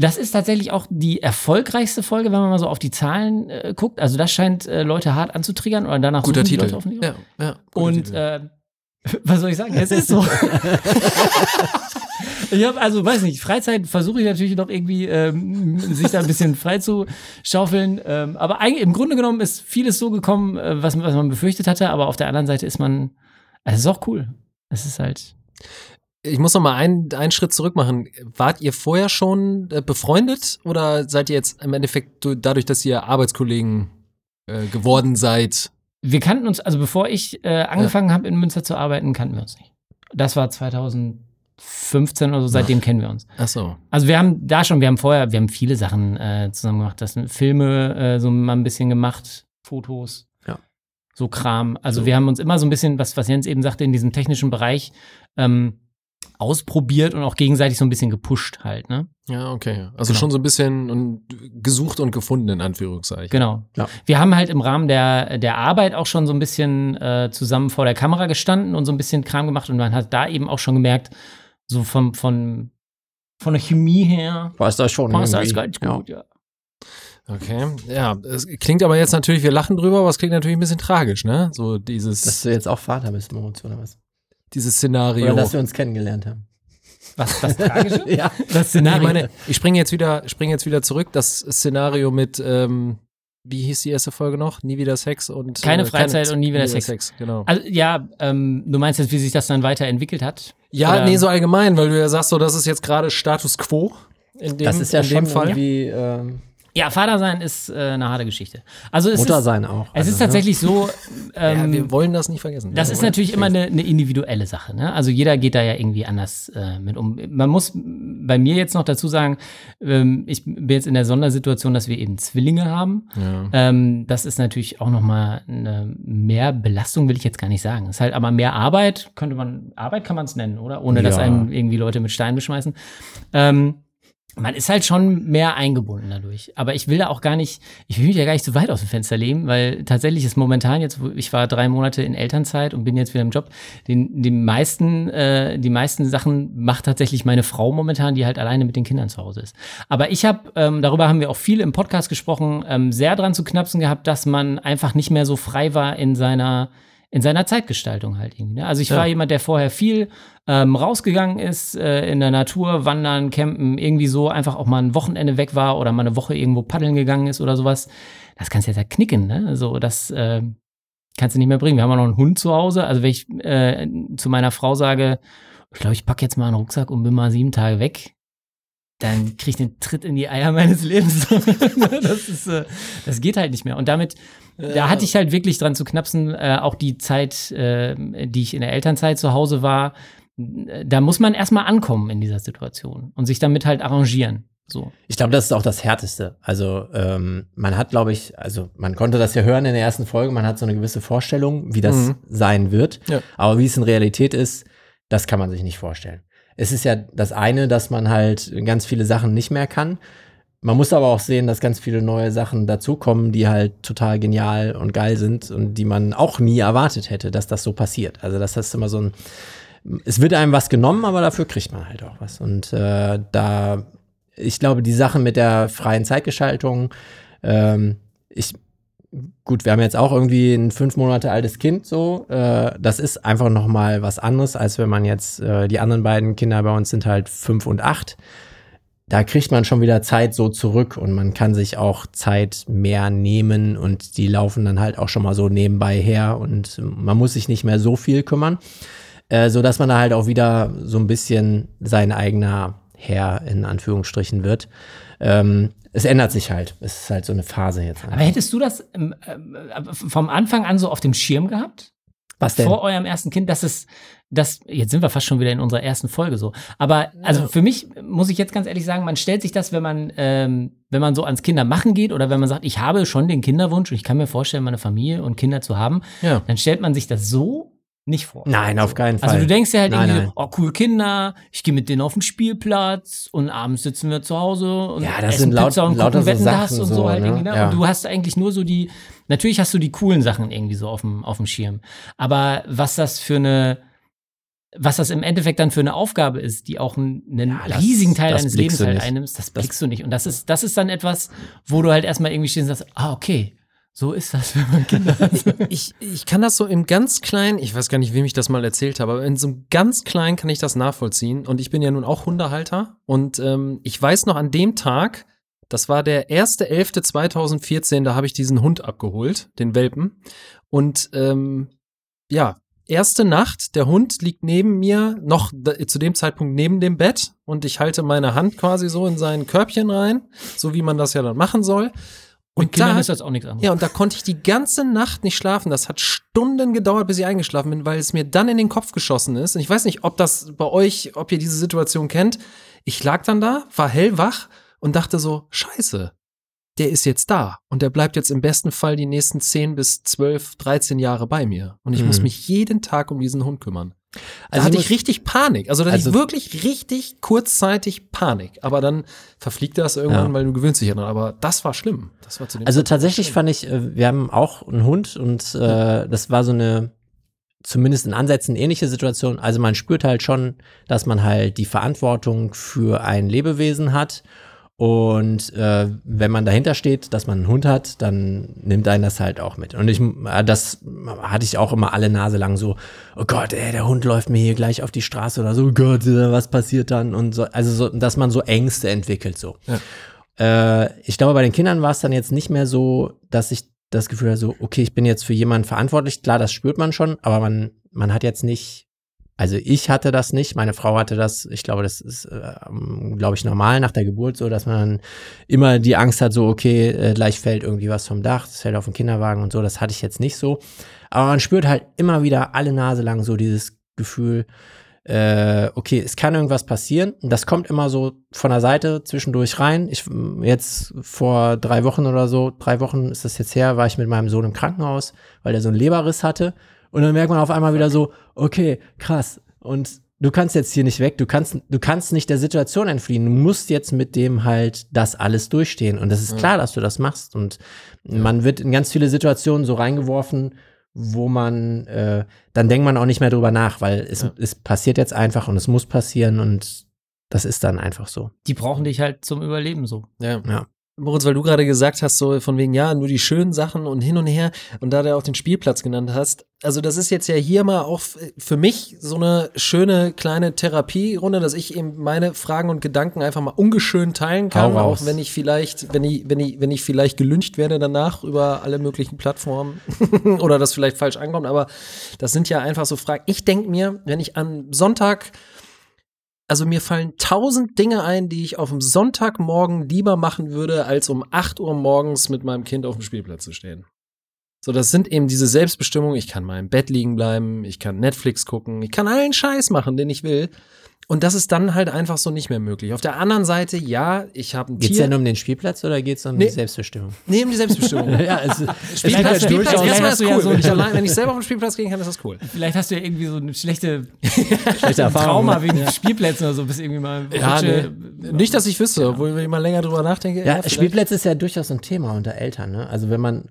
Das ist tatsächlich auch die erfolgreichste Folge, wenn man mal so auf die Zahlen äh, guckt. Also das scheint äh, Leute hart anzutriggern oder danach Guter Titel. Leute offensichtlich. Ja, ja. guter Und Titel. äh, was soll ich sagen? Es ist so. ich habe also, weiß nicht, Freizeit versuche ich natürlich noch irgendwie, ähm, sich da ein bisschen frei zu schaufeln. Ähm, aber eigentlich, im Grunde genommen ist vieles so gekommen, äh, was, was man befürchtet hatte. Aber auf der anderen Seite ist man, also es ist auch cool. Es ist halt. Ich muss noch mal einen, einen Schritt zurück machen. Wart ihr vorher schon äh, befreundet oder seid ihr jetzt im Endeffekt du- dadurch, dass ihr Arbeitskollegen äh, geworden seid? Wir kannten uns, also bevor ich äh, angefangen habe in Münster zu arbeiten, kannten wir uns nicht. Das war 2015 oder so, seitdem kennen wir uns. Ach so. Also wir haben da schon, wir haben vorher, wir haben viele Sachen äh, zusammen gemacht. Das sind Filme äh, so mal ein bisschen gemacht, Fotos, Ja. so Kram. Also So. wir haben uns immer so ein bisschen, was, was Jens eben sagte, in diesem technischen Bereich ähm, ausprobiert und auch gegenseitig so ein bisschen gepusht halt, ne? Ja, okay. Also Genau. schon so ein bisschen gesucht und gefunden, in Anführungszeichen. Genau. Ja. Wir haben halt im Rahmen der, der Arbeit auch schon so ein bisschen äh, zusammen vor der Kamera gestanden und so ein bisschen Kram gemacht und man hat da eben auch schon gemerkt, so vom, von, von der Chemie her, Passt das schon. passt das irgendwie. ganz gut, ja. Okay. Ja, es klingt aber jetzt natürlich, wir lachen drüber, aber es klingt natürlich ein bisschen tragisch, ne? So dieses, Dass du jetzt auch Vater bist, Moritz, oder was? Dieses Szenario. Oder dass wir uns kennengelernt haben. Was, das Tragische? ja. Das ich Szenario. meine, ich springe jetzt wieder, springe jetzt wieder zurück. Das Szenario mit, ähm, wie hieß die erste Folge noch? Nie wieder Sex und Keine Freizeit und nie wieder Sex. Genau. Also ja, ähm, du meinst jetzt, wie sich das dann weiterentwickelt hat? Ja, Oder- nee, so allgemein, weil du ja sagst, so, das ist jetzt gerade Status quo. In dem, Das ist ja in schon dem Fall. irgendwie ähm, Ja, Vater sein ist äh, eine harte Geschichte. Also es Mutter ist, sein auch. es Also, ist tatsächlich so, Ja, ähm, wir wollen das nicht vergessen. das Ja, ist natürlich immer eine, eine individuelle Sache. Ne? Also jeder geht da ja irgendwie anders äh, mit um. Man muss bei mir jetzt noch dazu sagen, ähm, ich bin jetzt in der Sondersituation, dass wir eben Zwillinge haben. Ja. Ähm, das ist natürlich auch noch mal eine mehr Belastung, will ich jetzt gar nicht sagen. Es ist halt aber mehr Arbeit, könnte man, Arbeit kann man es nennen, oder? Ohne dass Ja. einem irgendwie Leute mit Steinen beschmeißen. Ähm, man ist halt schon mehr eingebunden dadurch. Aber ich will da auch gar nicht, ich will mich ja gar nicht so weit aus dem Fenster lehnen, weil tatsächlich ist momentan jetzt, ich war drei Monate in Elternzeit und bin jetzt wieder im Job, den, die meisten, äh, die meisten Sachen macht tatsächlich meine Frau momentan, die halt alleine mit den Kindern zu Hause ist. Aber ich habe, ähm, darüber haben wir auch viel im Podcast gesprochen, ähm, sehr dran zu knapsen gehabt, dass man einfach nicht mehr so frei war in seiner in seiner Zeitgestaltung halt irgendwie. Ne? Also ich Ja. war jemand, der vorher viel ähm, rausgegangen ist, äh, in der Natur, wandern, campen, irgendwie so einfach auch mal ein Wochenende weg war oder mal eine Woche irgendwo paddeln gegangen ist oder sowas. Das kannst du jetzt ja knicken, ne? Also das äh, kannst du nicht mehr bringen. Wir haben auch noch einen Hund zu Hause. Also wenn ich äh, zu meiner Frau sage, ich glaube, ich packe jetzt mal einen Rucksack und bin mal sieben Tage weg, dann krieg ich den Tritt in die Eier meines Lebens. das ist, äh, das geht halt nicht mehr. Und damit, da hatte ich halt wirklich dran zu knapsen, äh, auch die Zeit, äh, die ich in der Elternzeit zu Hause war, da muss man erstmal ankommen in dieser Situation und sich damit halt arrangieren. So. Ich glaube, das ist auch das Härteste. Also ähm, man hat, glaube ich, also man konnte das ja hören in der ersten Folge, man hat so eine gewisse Vorstellung, wie das Mhm. sein wird. Ja. Aber wie es in Realität ist, das kann man sich nicht vorstellen. Es ist ja das eine, dass man halt ganz viele Sachen nicht mehr kann. Man muss aber auch sehen, dass ganz viele neue Sachen dazukommen, die halt total genial und geil sind und die man auch nie erwartet hätte, dass das so passiert. Also das ist immer so ein, es wird einem was genommen, aber dafür kriegt man halt auch was. Und äh, da, ich glaube, die Sachen mit der freien Zeitgestaltung, ähm, ich, gut, wir haben jetzt auch irgendwie ein fünf Monate altes Kind, so, äh, das ist einfach noch mal was anderes, als wenn man jetzt, äh, die anderen beiden Kinder bei uns sind halt fünf und acht. Da kriegt man schon wieder Zeit so zurück und man kann sich auch Zeit mehr nehmen und die laufen dann halt auch schon mal so nebenbei her und man muss sich nicht mehr so viel kümmern äh, so dass man da halt auch wieder so ein bisschen sein eigener Herr in Anführungsstrichen wird. Ähm, es ändert sich halt. Es ist halt so eine Phase jetzt. Aber hättest du das ähm, ähm, äh, vom Anfang an so auf dem Schirm gehabt? Was denn? Vor eurem ersten Kind, dass es, das, jetzt sind wir fast schon wieder in unserer ersten Folge so. Aber also für mich muss ich jetzt ganz ehrlich sagen, man stellt sich das, wenn man, ähm, wenn man so ans Kindermachen geht oder wenn man sagt, ich habe schon den Kinderwunsch und ich kann mir vorstellen, meine Familie und Kinder zu haben, Ja. dann stellt man sich das so nicht vor. Nein, auf keinen Fall. Also du denkst dir halt Nein, irgendwie, nein. oh cool Kinder, ich gehe mit denen auf den Spielplatz und abends sitzen wir zu Hause und Ja, das essen sind laut- Pizza und lauter gucken so Wetten das Sachen und so, so, halt ne? irgendwie. Ne? Ja. Und du hast eigentlich nur so die, natürlich hast du die coolen Sachen irgendwie so auf dem, auf dem Schirm. Aber was das für eine, was das im Endeffekt dann für eine Aufgabe ist, die auch einen, Ja, das- riesigen Teil das deines Lebens halt einnimmst, das blickst du nicht. Und das ist, das ist dann etwas, wo du halt erstmal irgendwie stehst und sagst, ah, okay, so ist das, wenn man Kinder hat. Ich, ich kann das so im ganz kleinen, ich weiß gar nicht, wem ich das mal erzählt habe, aber in so einem ganz kleinen kann ich das nachvollziehen. Und ich bin ja nun auch Hundehalter. Und ähm, ich weiß noch an dem Tag, das war der 1.11.2014, da habe ich diesen Hund abgeholt, den Welpen. Und ähm, ja, erste Nacht, der Hund liegt neben mir, noch zu dem Zeitpunkt neben dem Bett und ich halte meine Hand quasi so in sein Körbchen rein, so wie man das ja dann machen soll. Mit Kindern da- ist das auch nichts anderes. ja, und da konnte ich die ganze Nacht nicht schlafen. Das hat Stunden gedauert, bis ich eingeschlafen bin, weil es mir dann in den Kopf geschossen ist. Und ich weiß nicht, ob das bei euch, ob ihr diese Situation kennt. Ich lag dann da, war hellwach und dachte so, scheiße, der ist jetzt da. Und der bleibt jetzt im besten Fall die nächsten 10 bis 12, 13 Jahre bei mir. Und ich muss Mhm. mich jeden Tag um diesen Hund kümmern. Da Also hatte ich ich richtig Panik. Also da hatte Also- ich wirklich richtig kurzzeitig Panik. Aber dann verfliegt das irgendwann, Ja. weil du gewöhnst dich ja dran. Aber das war schlimm. Das war zu dem Also Zeitpunkt tatsächlich schlimm. fand ich, äh, wir haben auch einen Hund und äh, das war so eine, zumindest in Ansätzen ähnliche Situation. Also man spürt halt schon, dass man halt die Verantwortung für ein Lebewesen hat. Und äh, wenn man dahinter steht, dass man einen Hund hat, dann nimmt einen das halt auch mit. Und ich, äh, das hatte ich auch immer alle Nase lang so, oh Gott, ey, der Hund läuft mir hier gleich auf die Straße oder so, oh Gott, äh, was passiert dann? Und so, also so, dass man so Ängste entwickelt so. Äh, ich glaube, bei den Kindern war es dann jetzt nicht mehr so, dass ich das Gefühl hatte, so, okay, ich bin jetzt für jemanden verantwortlich. Klar, das spürt man schon, aber man, man hat jetzt nicht, also ich hatte das nicht, meine Frau hatte das. Ich glaube, das ist, äh, glaube ich, normal nach der Geburt so, dass man immer die Angst hat, so, okay, äh, gleich fällt irgendwie was vom Dach, es fällt auf den Kinderwagen und so. Das hatte ich jetzt nicht so. Aber man spürt halt immer wieder alle Nase lang so dieses Gefühl, äh, okay, es kann irgendwas passieren. Das kommt immer so von der Seite zwischendurch rein. Ich jetzt vor drei Wochen oder so, drei Wochen ist das jetzt her, war ich mit meinem Sohn im Krankenhaus, weil der so einen Leberriss hatte. Und dann merkt man auf einmal wieder so, okay, krass. Und du kannst jetzt hier nicht weg, du kannst, du kannst nicht der Situation entfliehen. Du musst jetzt mit dem halt das alles durchstehen. Und das ist klar, dass du das machst. Und man wird in ganz viele Situationen so reingeworfen, wo man, äh, dann denkt man auch nicht mehr drüber nach, weil es, Ja. es passiert jetzt einfach und es muss passieren und das ist dann einfach so. Die brauchen dich halt zum Überleben so. Ja. Ja. Moritz, weil du gerade gesagt hast, so von wegen, ja, nur die schönen Sachen und hin und her und da du auch den Spielplatz genannt hast, also das ist jetzt ja hier mal auch für mich so eine schöne kleine Therapierunde, dass ich eben meine Fragen und Gedanken einfach mal ungeschönt teilen kann, auch wenn ich vielleicht, wenn ich, wenn ich, wenn ich vielleicht gelüncht werde danach über alle möglichen Plattformen oder das vielleicht falsch ankommt, aber das sind ja einfach so Fragen. Ich denke mir, wenn ich am Sonntag also mir fallen tausend Dinge ein, die ich auf dem Sonntagmorgen lieber machen würde, als um 8 Uhr morgens mit meinem Kind auf dem Spielplatz zu stehen. So, das sind eben diese Selbstbestimmungen. Ich kann mal im Bett liegen bleiben, ich kann Netflix gucken, ich kann allen Scheiß machen, den ich will. Und das ist dann halt einfach so nicht mehr möglich. Auf der anderen Seite, ja, ich habe ein Geht's Tier. denn um den Spielplatz oder geht's um Nee. die Selbstbestimmung? nee, um die Selbstbestimmung. ja, es, Vielleicht Spielplatz, hast du- Spielplatz vielleicht erstmal hast ist du ja cool. so wenn, ich allein, wenn ich selber auf den Spielplatz gehen kann, ist das cool. Vielleicht hast du ja irgendwie so eine schlechte schlechte Erfahrung. Trauma wegen Spielplätzen oder so, bist irgendwie mal Ja, nee. Nicht, dass ich wüsste, obwohl wenn ich mal länger drüber nachdenke. Ja, vielleicht. Spielplätze ist ja durchaus ein Thema unter Eltern. Ne? Also wenn man,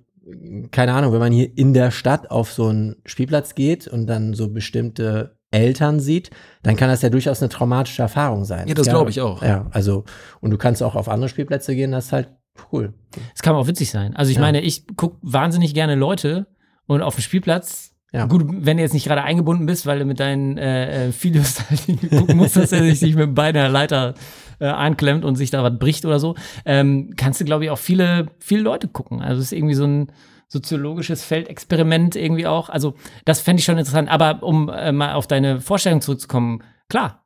keine Ahnung, wenn man hier in der Stadt auf so einen Spielplatz geht und dann so bestimmte Eltern sieht, dann kann das ja durchaus eine traumatische Erfahrung sein. Ja, das glaube ich auch. Ja, also, und du kannst auch auf andere Spielplätze gehen, das ist halt cool. Es kann auch witzig sein. Also ich Ja. meine, ich gucke wahnsinnig gerne Leute und auf dem Spielplatz. Ja. Gut, wenn du jetzt nicht gerade eingebunden bist, weil du mit deinen äh, äh, Videos halt gucken musst, dass er sich nicht mit der Leiter äh, einklemmt und sich da was bricht oder so, ähm, kannst du, glaube ich, auch viele, viele Leute gucken. Also es ist irgendwie so ein soziologisches Feldexperiment irgendwie auch. Also das fände ich schon interessant. Aber um äh, mal auf deine Vorstellung zurückzukommen, klar,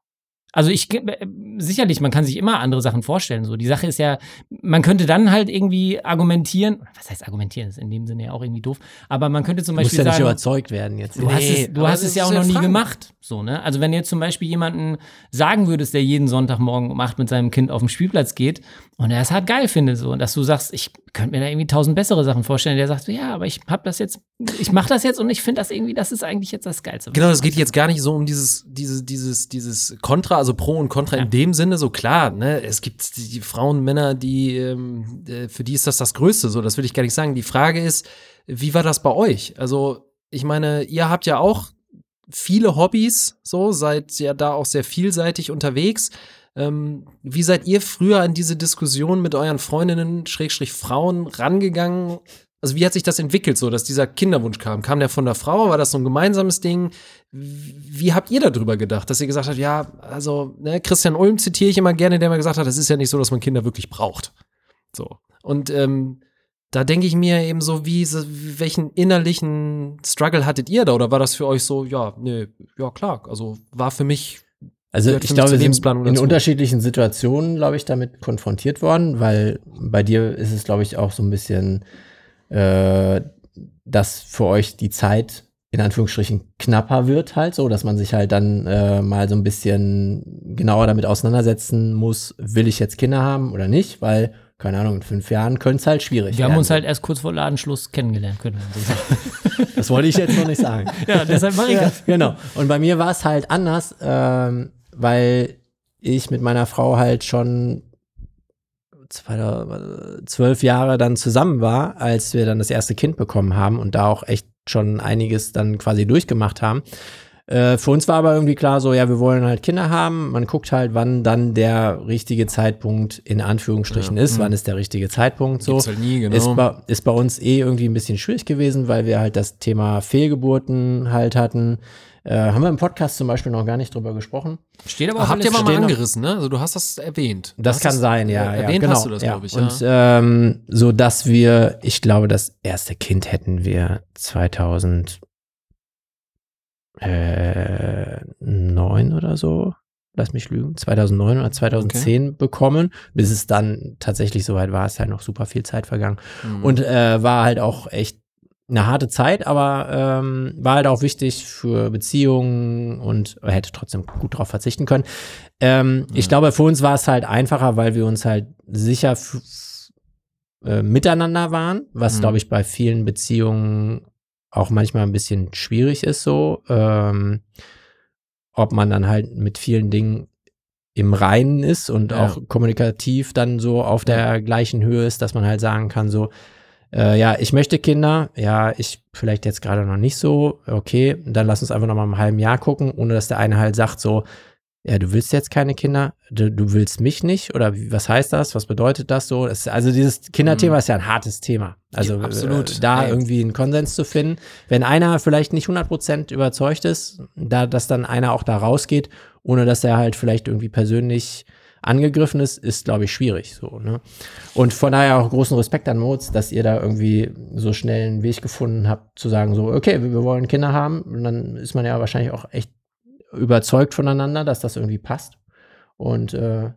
Also ich äh, sicherlich, man kann sich immer andere Sachen vorstellen. So die Sache ist ja, man könnte dann halt irgendwie argumentieren. Was heißt argumentieren? Das ist in dem Sinne ja auch irgendwie doof. Aber man könnte zum Beispiel Muss ja sagen, nicht überzeugt werden jetzt. Du hast es, du hast es ja auch noch nie gemacht. So, ne? Also wenn du jetzt zum Beispiel jemanden sagen würdest, der jeden Sonntagmorgen um acht mit seinem Kind auf den Spielplatz geht und er es halt geil findet, so, und dass du sagst, ich könnte mir da irgendwie tausend bessere Sachen vorstellen, der sagt so, ja, aber ich hab das jetzt, ich mache das jetzt und ich finde das irgendwie, das ist eigentlich jetzt das Geilste. Genau, es geht jetzt gar nicht so um dieses, dieses, dieses, dieses Kontra, also Pro und Contra Ja. in dem Sinne, so klar, ne, es gibt die, die Frauen, Männer, die, ähm, äh, für die ist das das Größte, so, das will ich gar nicht sagen. Die Frage ist, wie war das bei euch? Also, ich meine, ihr habt ja auch viele Hobbys, so, seid ja da auch sehr vielseitig unterwegs. Ähm, wie seid ihr früher an diese Diskussion mit euren Freundinnen, Schrägstrich Frauen, rangegangen? Also wie hat sich das entwickelt, so dass dieser Kinderwunsch kam? Kam der von der Frau? War das so ein gemeinsames Ding? Wie habt ihr darüber gedacht, dass ihr gesagt habt, ja, also ne, Christian Ulm zitiere ich immer gerne, der mal gesagt hat, es ist ja nicht so, dass man Kinder wirklich braucht. So. Und ähm, da denke ich mir eben so, wie, welchen innerlichen Struggle hattet ihr da? Oder war das für euch so, ja, nee, ja klar, also war für mich Also ich glaube, wir sind in dazu. unterschiedlichen Situationen, glaube ich, damit konfrontiert worden, weil bei dir ist es, glaube ich, auch so ein bisschen, äh, dass für euch die Zeit in Anführungsstrichen knapper wird halt so, dass man sich halt dann äh, mal so ein bisschen genauer damit auseinandersetzen muss, will ich jetzt Kinder haben oder nicht, weil, keine Ahnung, in fünf Jahren könnte es halt schwierig Wir haben uns halt erst kurz vor Ladenschluss kennengelernt, können wir so sagen. Das wollte ich jetzt noch nicht sagen. ja, deshalb mache ich das. genau. Und bei mir war es halt anders, ähm, weil ich mit meiner Frau halt schon zwölf Jahre dann zusammen war, als wir dann das erste Kind bekommen haben und da auch echt schon einiges dann quasi durchgemacht haben. Äh, für uns war aber irgendwie klar so, ja, wir wollen halt Kinder haben. Man guckt halt, wann dann der richtige Zeitpunkt in Anführungsstrichen ist. Wann ist der richtige Zeitpunkt so. Halt nie, genau. Ist bei, ist bei uns eh irgendwie ein bisschen schwierig gewesen, weil wir halt das Thema Fehlgeburten halt hatten. Äh, haben wir im Podcast zum Beispiel noch gar nicht drüber gesprochen. Steht aber auch Habt ihr mal, mal angerissen, ne? Also du hast das erwähnt. Du Das kann sein, ja. äh, ja Erwähnt genau, hast du das, ja. glaube ich. Und ja. ähm, so dass wir, ich glaube, das erste Kind hätten wir 2009 oder so. Lass mich lügen, 2009 oder 2010 bekommen, bis es dann tatsächlich soweit war, ist halt noch super viel Zeit vergangen. Mhm. Und äh, war halt auch echt eine harte Zeit, aber ähm, war halt auch wichtig für Beziehungen und hätte trotzdem gut drauf verzichten können. Ähm, Ich glaube, für uns war es halt einfacher, weil wir uns halt sicher äh, miteinander waren, was, Mhm. glaube ich, bei vielen Beziehungen auch manchmal ein bisschen schwierig ist so. Ähm, ob man dann halt mit vielen Dingen im Reinen ist und Ja. auch kommunikativ dann so auf der gleichen Höhe ist, dass man halt sagen kann, so, äh, ja, ich möchte Kinder, ja, ich vielleicht jetzt gerade noch nicht so, okay, dann lass uns einfach noch mal im halben Jahr gucken, ohne dass der eine halt sagt so, ja, du willst jetzt keine Kinder, du, du willst mich nicht oder wie, was heißt das, was bedeutet das so? Das, also dieses Kinderthema Mhm. ist ja ein hartes Thema. Also Ja, absolut. Äh, da Ey. irgendwie einen Konsens zu finden. Wenn einer vielleicht nicht 100% überzeugt ist, da, dass dann einer auch da rausgeht, ohne dass er halt vielleicht irgendwie persönlich angegriffen ist, ist, glaube ich, schwierig so, ne? Und von daher auch großen Respekt an Moritz, dass ihr da irgendwie so schnell einen Weg gefunden habt, zu sagen, so, okay, wir, wir wollen Kinder haben. Und dann ist man ja wahrscheinlich auch echt überzeugt voneinander, dass das irgendwie passt. Und äh,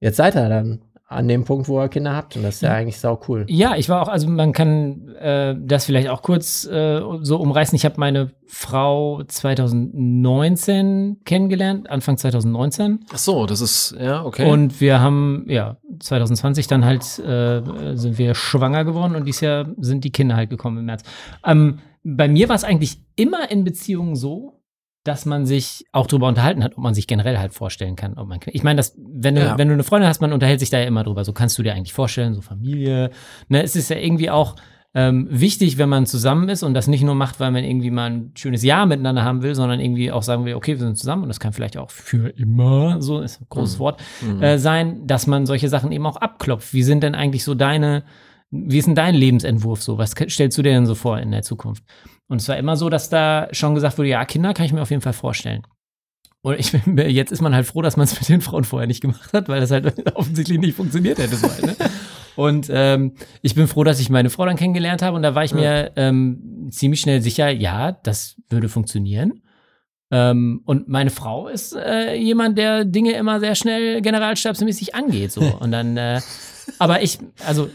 jetzt seid ihr dann an dem Punkt, wo ihr Kinder habt. Und das ist ja eigentlich sau cool. Ja, ich war auch, also man kann äh, das vielleicht auch kurz äh, so umreißen. Ich habe meine Frau 2019 kennengelernt, Anfang 2019. Ach so, das ist, ja, okay. Und wir haben, ja, 2020 dann halt äh, sind wir schwanger geworden und dieses Jahr sind die Kinder halt gekommen im März. Ähm, bei mir war es eigentlich immer in Beziehungen so, dass man sich auch drüber unterhalten hat, ob man sich generell halt vorstellen kann, ob man ich meine, das wenn du Ja. wenn du eine Freundin hast, man unterhält sich da ja immer drüber. So kannst du dir eigentlich vorstellen, so Familie, ne, es ist ja irgendwie auch ähm, wichtig, wenn man zusammen ist und das nicht nur macht, weil man irgendwie mal ein schönes Jahr miteinander haben will, sondern irgendwie auch sagen will, okay, wir sind zusammen und das kann vielleicht auch für immer, so ist ein großes Wort, Mhm. äh, sein, dass man solche Sachen eben auch abklopft. Wie sind denn eigentlich so deine, wie ist denn dein Lebensentwurf so? Was stellst du dir denn so vor in der Zukunft? Und es war immer so, dass da schon gesagt wurde, ja, Kinder kann ich mir auf jeden Fall vorstellen. Und ich bin, mir- jetzt ist man halt froh, dass man es mit den Frauen vorher nicht gemacht hat, weil das halt offensichtlich nicht funktioniert hätte. So, ne? Und ähm, ich bin froh, dass ich meine Frau dann kennengelernt habe und da war ich mir ähm, ziemlich schnell sicher, ja, das würde funktionieren. Ähm, und meine Frau ist äh, jemand, der Dinge immer sehr schnell generalstabsmäßig angeht. So. Und dann, äh, aber ich, also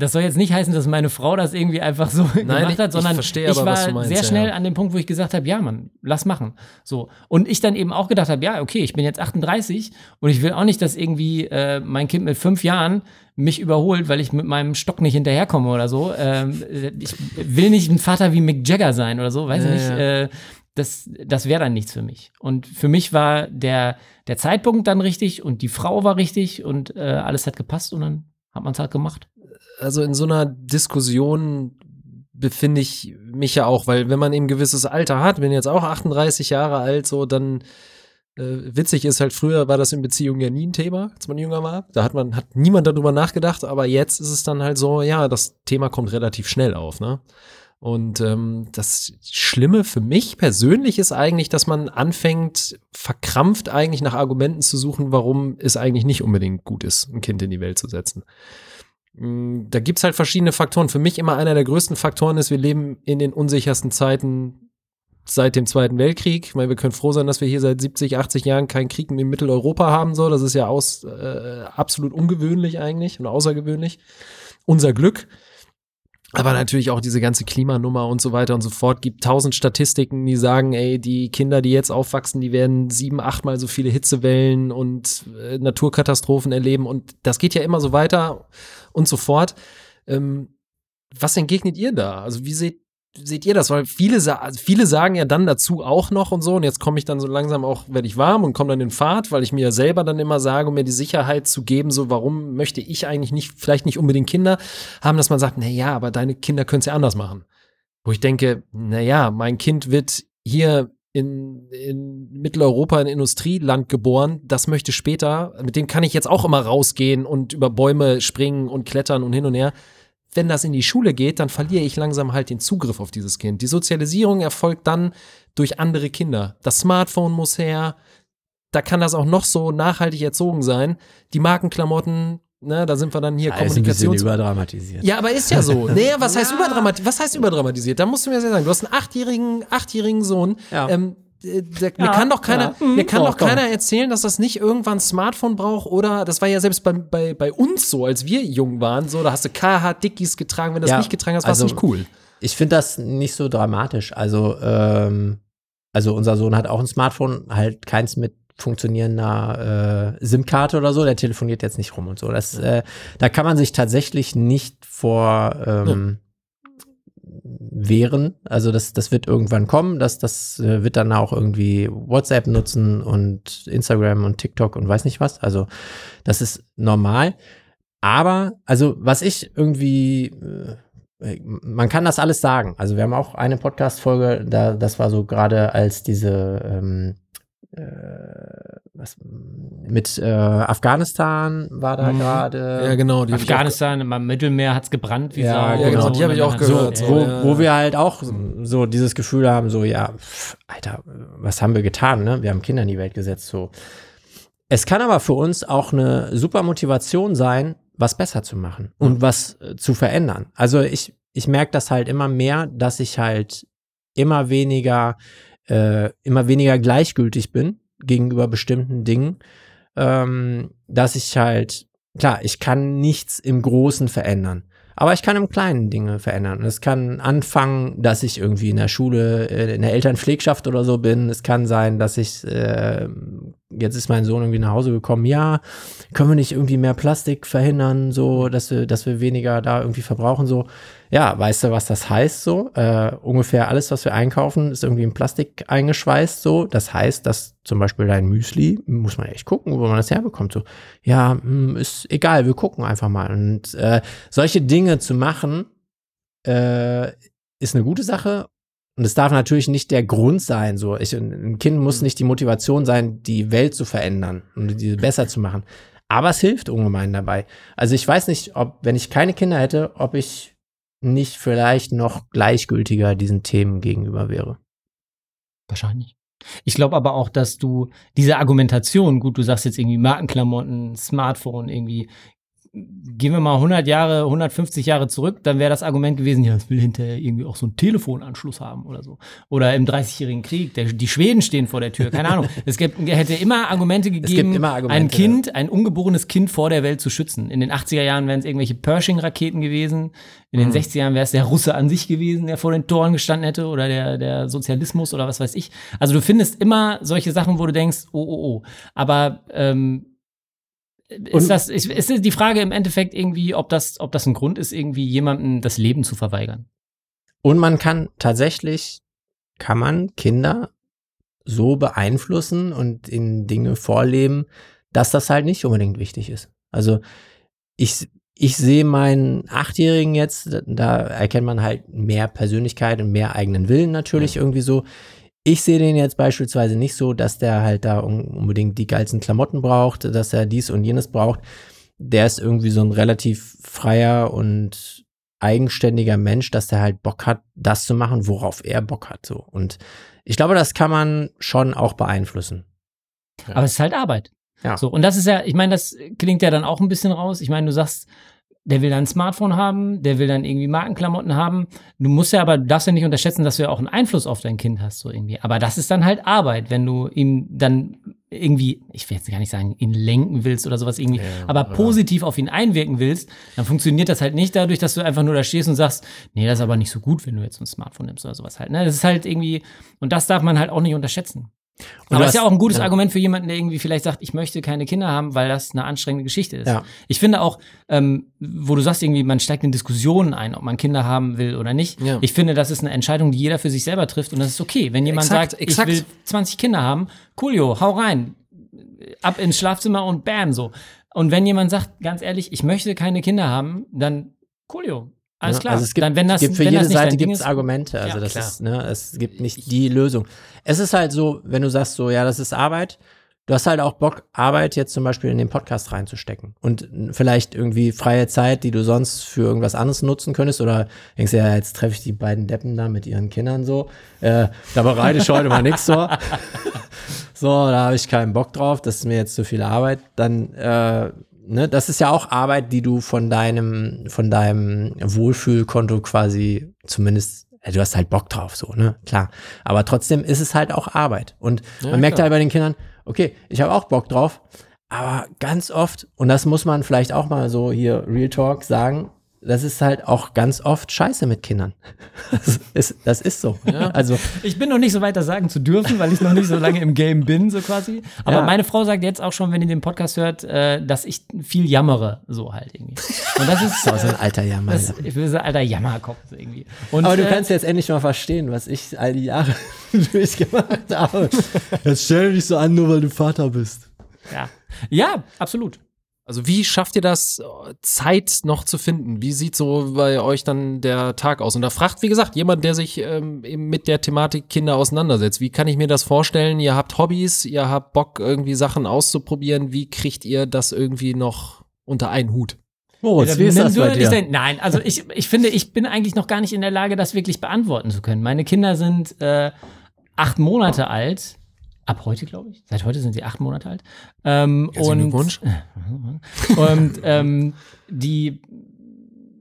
das soll jetzt nicht heißen, dass meine Frau das irgendwie einfach so Nein, gemacht ich- hat, ich sondern verstehe ich aber, war meinst, sehr schnell ja. an dem Punkt, wo ich gesagt habe, ja, Mann, lass machen. So. Und ich dann eben auch gedacht habe, ja, okay, ich bin jetzt 38 und ich will auch nicht, dass irgendwie äh, mein Kind mit fünf Jahren mich überholt, weil ich mit meinem Stock nicht hinterherkomme oder so. Ähm, ich will nicht ein Vater wie Mick Jagger sein oder so, weiß ich Ja, nicht. ja. Äh, das, das wäre dann nichts für mich. Und für mich war der, der Zeitpunkt dann richtig und die Frau war richtig und äh, alles hat gepasst und dann hat man es halt gemacht. Also in so einer Diskussion befinde ich mich ja auch, weil wenn man eben ein gewisses Alter hat, bin jetzt auch 38 Jahre alt, so dann äh, witzig ist halt früher war das in Beziehungen ja nie ein Thema, als man jünger war. Da hat man hat niemand darüber nachgedacht, aber jetzt ist es dann halt so, ja, das Thema kommt relativ schnell auf, ne? Und ähm, das Schlimme für mich persönlich ist eigentlich, dass man anfängt, verkrampft eigentlich nach Argumenten zu suchen, warum es eigentlich nicht unbedingt gut ist, ein Kind in die Welt zu setzen. Mm, Da gibt's halt verschiedene Faktoren. Für mich immer einer der größten Faktoren ist, wir leben in den unsichersten Zeiten seit dem Zweiten Weltkrieg. Ich meine, wir können froh sein, dass wir hier seit 70, 80 Jahren keinen Krieg in Mitteleuropa haben. So, das ist ja aus, äh, absolut ungewöhnlich eigentlich und außergewöhnlich. Unser Glück. Aber natürlich auch diese ganze Klimanummer und so weiter und so fort. Gibt tausend Statistiken, die sagen, ey, die Kinder, die jetzt aufwachsen, die werden sieben, achtmal so viele Hitzewellen und äh, Naturkatastrophen erleben. Und das geht ja immer so weiter und so fort. Ähm, was entgegnet ihr da? Also wie seht, seht ihr das? Weil viele, also viele sagen ja dann dazu auch noch und so. Und jetzt komme ich dann so langsam auch, werde ich warm und komme dann in Fahrt, weil ich mir selber dann immer sage, um mir die Sicherheit zu geben, so warum möchte ich eigentlich nicht, vielleicht nicht unbedingt Kinder haben, dass man sagt, na ja, aber deine Kinder können es ja anders machen. Wo ich denke, na ja, mein Kind wird hier in, in Mitteleuropa ein Industrieland geboren, das möchte später, mit dem kann ich jetzt auch immer rausgehen und über Bäume springen und klettern und hin und her. Wenn das in die Schule geht, dann verliere ich langsam halt den Zugriff auf dieses Kind. Die Sozialisierung erfolgt dann durch andere Kinder. Das Smartphone muss her. Da kann das auch noch so nachhaltig erzogen sein. Die Markenklamotten, ne, da sind wir dann hier bisschen Kommunikations überdramatisiert. ja, aber ist ja so. Nee, was heißt überdramatisiert? Was heißt überdramatisiert? Da musst du mir sehr sagen, du hast einen achtjährigen, achtjährigen Sohn. Ja. Ähm, äh, der, mir kann doch keiner, mir kann doch keiner erzählen, dass das nicht irgendwann ein Smartphone braucht oder das war ja selbst bei, bei, bei uns so, als wir jung waren, so, da hast du KH Dickies getragen, wenn du das Ja, nicht getragen hast, war es also- nicht cool. Ich finde das nicht so dramatisch. Also, ähm, also unser Sohn hat auch ein Smartphone, halt keins mit funktionierender äh, SIM-Karte oder so, der telefoniert jetzt nicht rum und so. Das, äh, da kann man sich tatsächlich nicht vor ähm, wehren. Also das, das wird irgendwann kommen, das, das äh, wird dann auch irgendwie WhatsApp nutzen und Instagram und TikTok und weiß nicht was. Also das ist normal. Aber, also was ich irgendwie äh, man kann das alles sagen. Also wir haben auch eine Podcast-Folge, da, das war so gerade als diese ähm, äh, was, mit äh, Afghanistan war da Mhm. gerade. Ja, genau. Afghanistan, im Mittelmeer hat's gebrannt wie Ja, Sau. ja, genau, und die hab ich auch gehört, So, so, wo, ja. wo wir halt auch so dieses Gefühl haben, so, ja, pff, Alter, was haben wir getan, ne? Wir haben Kinder in die Welt gesetzt, so. Es kann aber für uns auch eine super Motivation sein, was besser zu machen und was äh, zu verändern. Also ich, ich merke das halt immer mehr, dass ich halt immer weniger, äh, immer weniger gleichgültig bin gegenüber bestimmten Dingen, ähm, dass ich halt, klar, ich kann nichts im Großen verändern. Aber ich kann im Kleinen Dinge verändern. Es kann anfangen, dass ich irgendwie in der Schule, äh, in der Elternpflegschaft oder so bin. Es kann sein, dass ich, äh, jetzt ist mein Sohn irgendwie nach Hause gekommen, ja, können wir nicht irgendwie mehr Plastik verhindern, so, dass wir, dass wir weniger da irgendwie verbrauchen, so. Ja, weißt du, was das heißt, so? Äh, ungefähr alles, was wir einkaufen, ist irgendwie in Plastik eingeschweißt, so. Das heißt, dass zum Beispiel dein Müsli, muss man echt gucken, wo man das herbekommt, so. Ja, hm, ist egal, wir gucken einfach mal. Und äh, solche Dinge zu machen, äh, ist eine gute Sache. Und es darf natürlich nicht der Grund sein. So, ich, ein Kind muss nicht die Motivation sein, die Welt zu verändern und die besser zu machen. Aber es hilft ungemein dabei. Also ich weiß nicht, ob, wenn ich keine Kinder hätte, ob ich nicht vielleicht noch gleichgültiger diesen Themen gegenüber wäre. Wahrscheinlich. Ich glaube aber auch, dass du diese Argumentation, gut, du sagst jetzt irgendwie Markenklamotten, Smartphone, irgendwie, gehen wir mal 100 Jahre, 150 Jahre zurück, dann wäre das Argument gewesen, ja, es will hinterher irgendwie auch so einen Telefonanschluss haben oder so. Oder im 30-jährigen Krieg, der, die Schweden stehen vor der Tür, keine Ahnung. es gibt, hätte immer Argumente gegeben, immer Argumente, ein Kind, ein ungeborenes Kind vor der Welt zu schützen. In den 80er Jahren wären es irgendwelche Pershing-Raketen gewesen. In den 60er Jahren wäre es der Russe an sich gewesen, der vor den Toren gestanden hätte oder der, der Sozialismus oder was weiß ich. Also du findest immer solche Sachen, wo du denkst, oh, oh, oh. Aber ähm, ist das, ist, ist die Frage im Endeffekt irgendwie, ob das, ob das ein Grund ist, irgendwie jemandem das Leben zu verweigern? Und man kann tatsächlich, kann man Kinder so beeinflussen und in Dinge vorleben, dass das halt nicht unbedingt wichtig ist. Also ich, ich sehe meinen Achtjährigen jetzt, da erkennt man halt mehr Persönlichkeit und mehr eigenen Willen natürlich ja. irgendwie so. Ich sehe den jetzt beispielsweise nicht so, dass der halt da unbedingt die geilsten Klamotten braucht, dass er dies und jenes braucht. Der ist irgendwie so ein relativ freier und eigenständiger Mensch, dass der halt Bock hat, das zu machen, worauf er Bock hat. So. Und ich glaube, das kann man schon auch beeinflussen. Ja. Aber es ist halt Arbeit. Ja. So, und das ist ja, ich meine, das klingt ja dann auch ein bisschen raus. Ich meine, du sagst, der will dann ein Smartphone haben, der will dann irgendwie Markenklamotten haben. Du musst ja aber, du darfst ja nicht unterschätzen, dass du ja auch einen Einfluss auf dein Kind hast, so irgendwie. Aber das ist dann halt Arbeit, wenn du ihm dann irgendwie, ich will jetzt gar nicht sagen, ihn lenken willst oder sowas irgendwie, ja, aber positiv auf ihn einwirken willst, dann funktioniert das halt nicht dadurch, dass du einfach nur da stehst und sagst, nee, das ist aber nicht so gut, wenn du jetzt ein Smartphone nimmst oder sowas halt. Ne? Das ist halt irgendwie, und das darf man halt auch nicht unterschätzen. Und Aber das ist ja auch ein gutes ja. Argument für jemanden, der irgendwie vielleicht sagt, ich möchte keine Kinder haben, weil das eine anstrengende Geschichte ist. Ja. Ich finde auch, ähm, wo du sagst irgendwie, man steigt in Diskussionen ein, ob man Kinder haben will oder nicht. Ja. Ich finde, das ist eine Entscheidung, die jeder für sich selber trifft und das ist okay. Wenn jemand exakt, sagt, exakt. ich will 20 Kinder haben, coolio, hau rein, ab ins Schlafzimmer und bam, so. Und wenn jemand sagt, ganz ehrlich, ich möchte keine Kinder haben, dann coolio, alles klar. Also es gibt, dann, wenn das, gibt für wenn jede Seite gibt es Argumente. Also ja, das klar. ist, ne, es gibt nicht die Lösung. Es ist halt so, wenn du sagst so, ja, das ist Arbeit, du hast halt auch Bock, Arbeit jetzt zum Beispiel in den Podcast reinzustecken und vielleicht irgendwie freie Zeit, die du sonst für irgendwas anderes nutzen könntest oder denkst du ja, jetzt treffe ich die beiden Deppen da mit ihren Kindern so, äh, da bereite ich heute mal nichts vor. so, da habe ich keinen Bock drauf, das ist mir jetzt zu viel Arbeit, dann äh, ne, das ist ja auch Arbeit, die du von deinem, von deinem Wohlfühlkonto quasi zumindest, du hast halt Bock drauf, so, ne, klar. Aber trotzdem ist es halt auch Arbeit. Und ja, man merkt klar. halt bei den Kindern, okay, ich habe auch Bock drauf, aber ganz oft, und das muss man vielleicht auch mal so hier Real Talk sagen, das ist halt auch ganz oft scheiße mit Kindern. Das ist, das ist so. Ja. Also ich bin noch nicht so weit, das sagen zu dürfen, weil ich noch nicht so lange im Game bin, so quasi. Aber ja. meine Frau sagt jetzt auch schon, wenn ihr den Podcast hört, äh, dass ich viel jammere, so halt irgendwie. Und das ist so, so ein alter Jammer. Das, ich will so ein alter Jammerkopf so irgendwie. Und, Aber du äh, kannst jetzt endlich mal verstehen, was ich all die Jahre durchgemacht habe. Jetzt stell dich so an, nur weil du Vater bist. Ja, ja, absolut. Also wie schafft ihr das, Zeit noch zu finden? Wie sieht so bei euch dann der Tag aus? Und da fragt, wie gesagt, jemand, der sich ähm, mit der Thematik Kinder auseinandersetzt. Wie kann ich mir das vorstellen? Ihr habt Hobbys, ihr habt Bock, irgendwie Sachen auszuprobieren. Wie kriegt ihr das irgendwie noch unter einen Hut? Moritz, wie ist das bei dir? Denn, nein, also ich, ich finde, ich bin eigentlich noch gar nicht in der Lage, das wirklich beantworten zu können. Meine Kinder sind äh, acht Monate alt ab heute, glaube ich. Seit heute sind sie acht Monate alt. Ähm, und, Wunsch. und ähm, die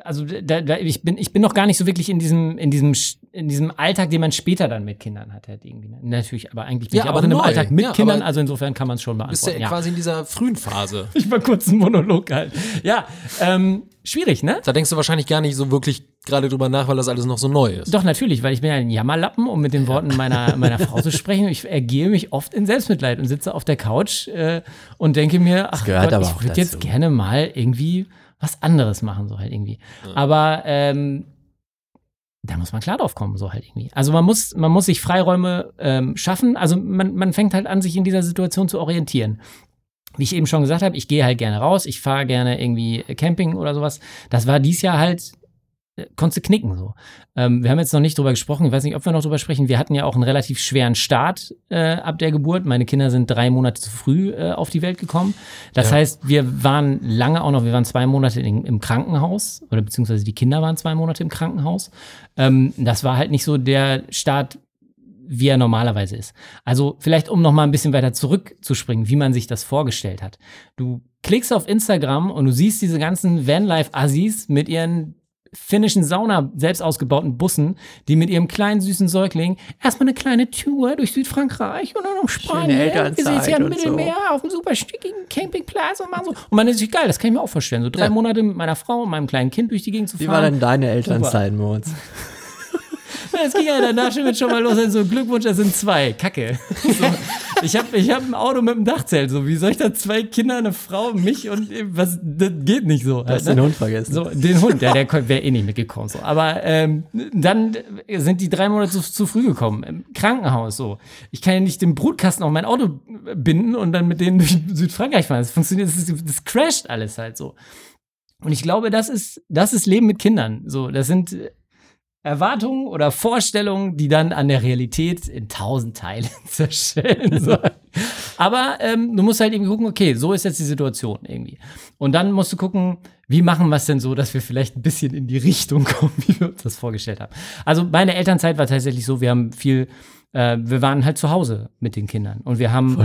also da, da, ich bin ich bin noch gar nicht so wirklich in diesem in diesem in diesem Alltag, den man später dann mit Kindern hat, halt irgendwie. Ne? Natürlich, aber eigentlich bin ja, ich aber auch in einem Alltag mit ja, Kindern, also insofern kann man es schon beantworten. Bist ja, ja quasi in dieser frühen Phase. ich war kurz ein Monolog halt. Ja, ähm, schwierig, ne? Da denkst du wahrscheinlich gar nicht so wirklich gerade drüber nach, weil das alles noch so neu ist. Doch, natürlich, weil ich bin ja ein Jammerlappen, um mit den Worten meiner, meiner Frau zu sprechen. Ich ergehe mich oft in Selbstmitleid und sitze auf der Couch äh, und denke mir, ach Gott, ich würde jetzt gerne mal irgendwie was anderes machen, so halt irgendwie. Aber ähm, da muss man klar drauf kommen, so halt irgendwie. Also man muss, man muss sich Freiräume ähm, schaffen. Also man, man fängt halt an, sich in dieser Situation zu orientieren. Wie ich eben schon gesagt habe, ich gehe halt gerne raus, ich fahre gerne irgendwie Camping oder sowas. Das war dies Jahr halt konntest du knicken so. Ähm, wir haben jetzt noch nicht drüber gesprochen, ich weiß nicht, ob wir noch drüber sprechen. Wir hatten ja auch einen relativ schweren Start äh, ab der Geburt. Meine Kinder sind drei Monate zu früh äh, auf die Welt gekommen. Das ja. heißt, wir waren lange auch noch, wir waren zwei Monate in, im Krankenhaus oder beziehungsweise die Kinder waren zwei Monate im Krankenhaus. Ähm, das war halt nicht so der Start, wie er normalerweise ist. Also vielleicht, um noch mal ein bisschen weiter zurückzuspringen, wie man sich das vorgestellt hat. Du klickst auf Instagram und du siehst diese ganzen Vanlife-Assis mit ihren finnischen Sauna selbst ausgebauten Bussen, die mit ihrem kleinen süßen Säugling erstmal eine kleine Tour durch Südfrankreich und dann noch Spanien, wir sind hier im Mittelmeer so. auf einem super stickigen Campingplatz und machen so. Und man ist sich geil, das kann ich mir auch vorstellen. So drei ja. Monate mit meiner Frau und meinem kleinen Kind durch die Gegend zu fahren. Wie war denn deine Elternzeit, Moritz? Es ging ja danach schon, schon mal los. So, Glückwunsch, das sind zwei. Kacke. So, ich habe ich hab ein Auto mit einem Dachzelt. So, wie soll ich da zwei Kinder, eine Frau, mich und was? Das geht nicht so. Du hast halt, den Hund vergessen. So, den Hund, ja, der wäre eh nicht mitgekommen. So. Aber ähm, dann sind die drei Monate zu, zu früh gekommen. Im Krankenhaus so. Ich kann ja nicht den Brutkasten auf mein Auto binden und dann mit denen durch Südfrankreich fahren. Das funktioniert, das, das crasht alles halt so. Und ich glaube, das ist, das ist Leben mit Kindern. So, das sind Erwartungen oder Vorstellungen, die dann an der Realität in tausend Teilen zerschellen sollen. Aber ähm, du musst halt irgendwie gucken, okay, so ist jetzt die Situation irgendwie. Und dann musst du gucken, wie machen wir es denn so, dass wir vielleicht ein bisschen in die Richtung kommen, wie wir uns das vorgestellt haben. Also meine Elternzeit war tatsächlich so, wir haben viel äh, wir waren halt zu Hause mit den Kindern und wir haben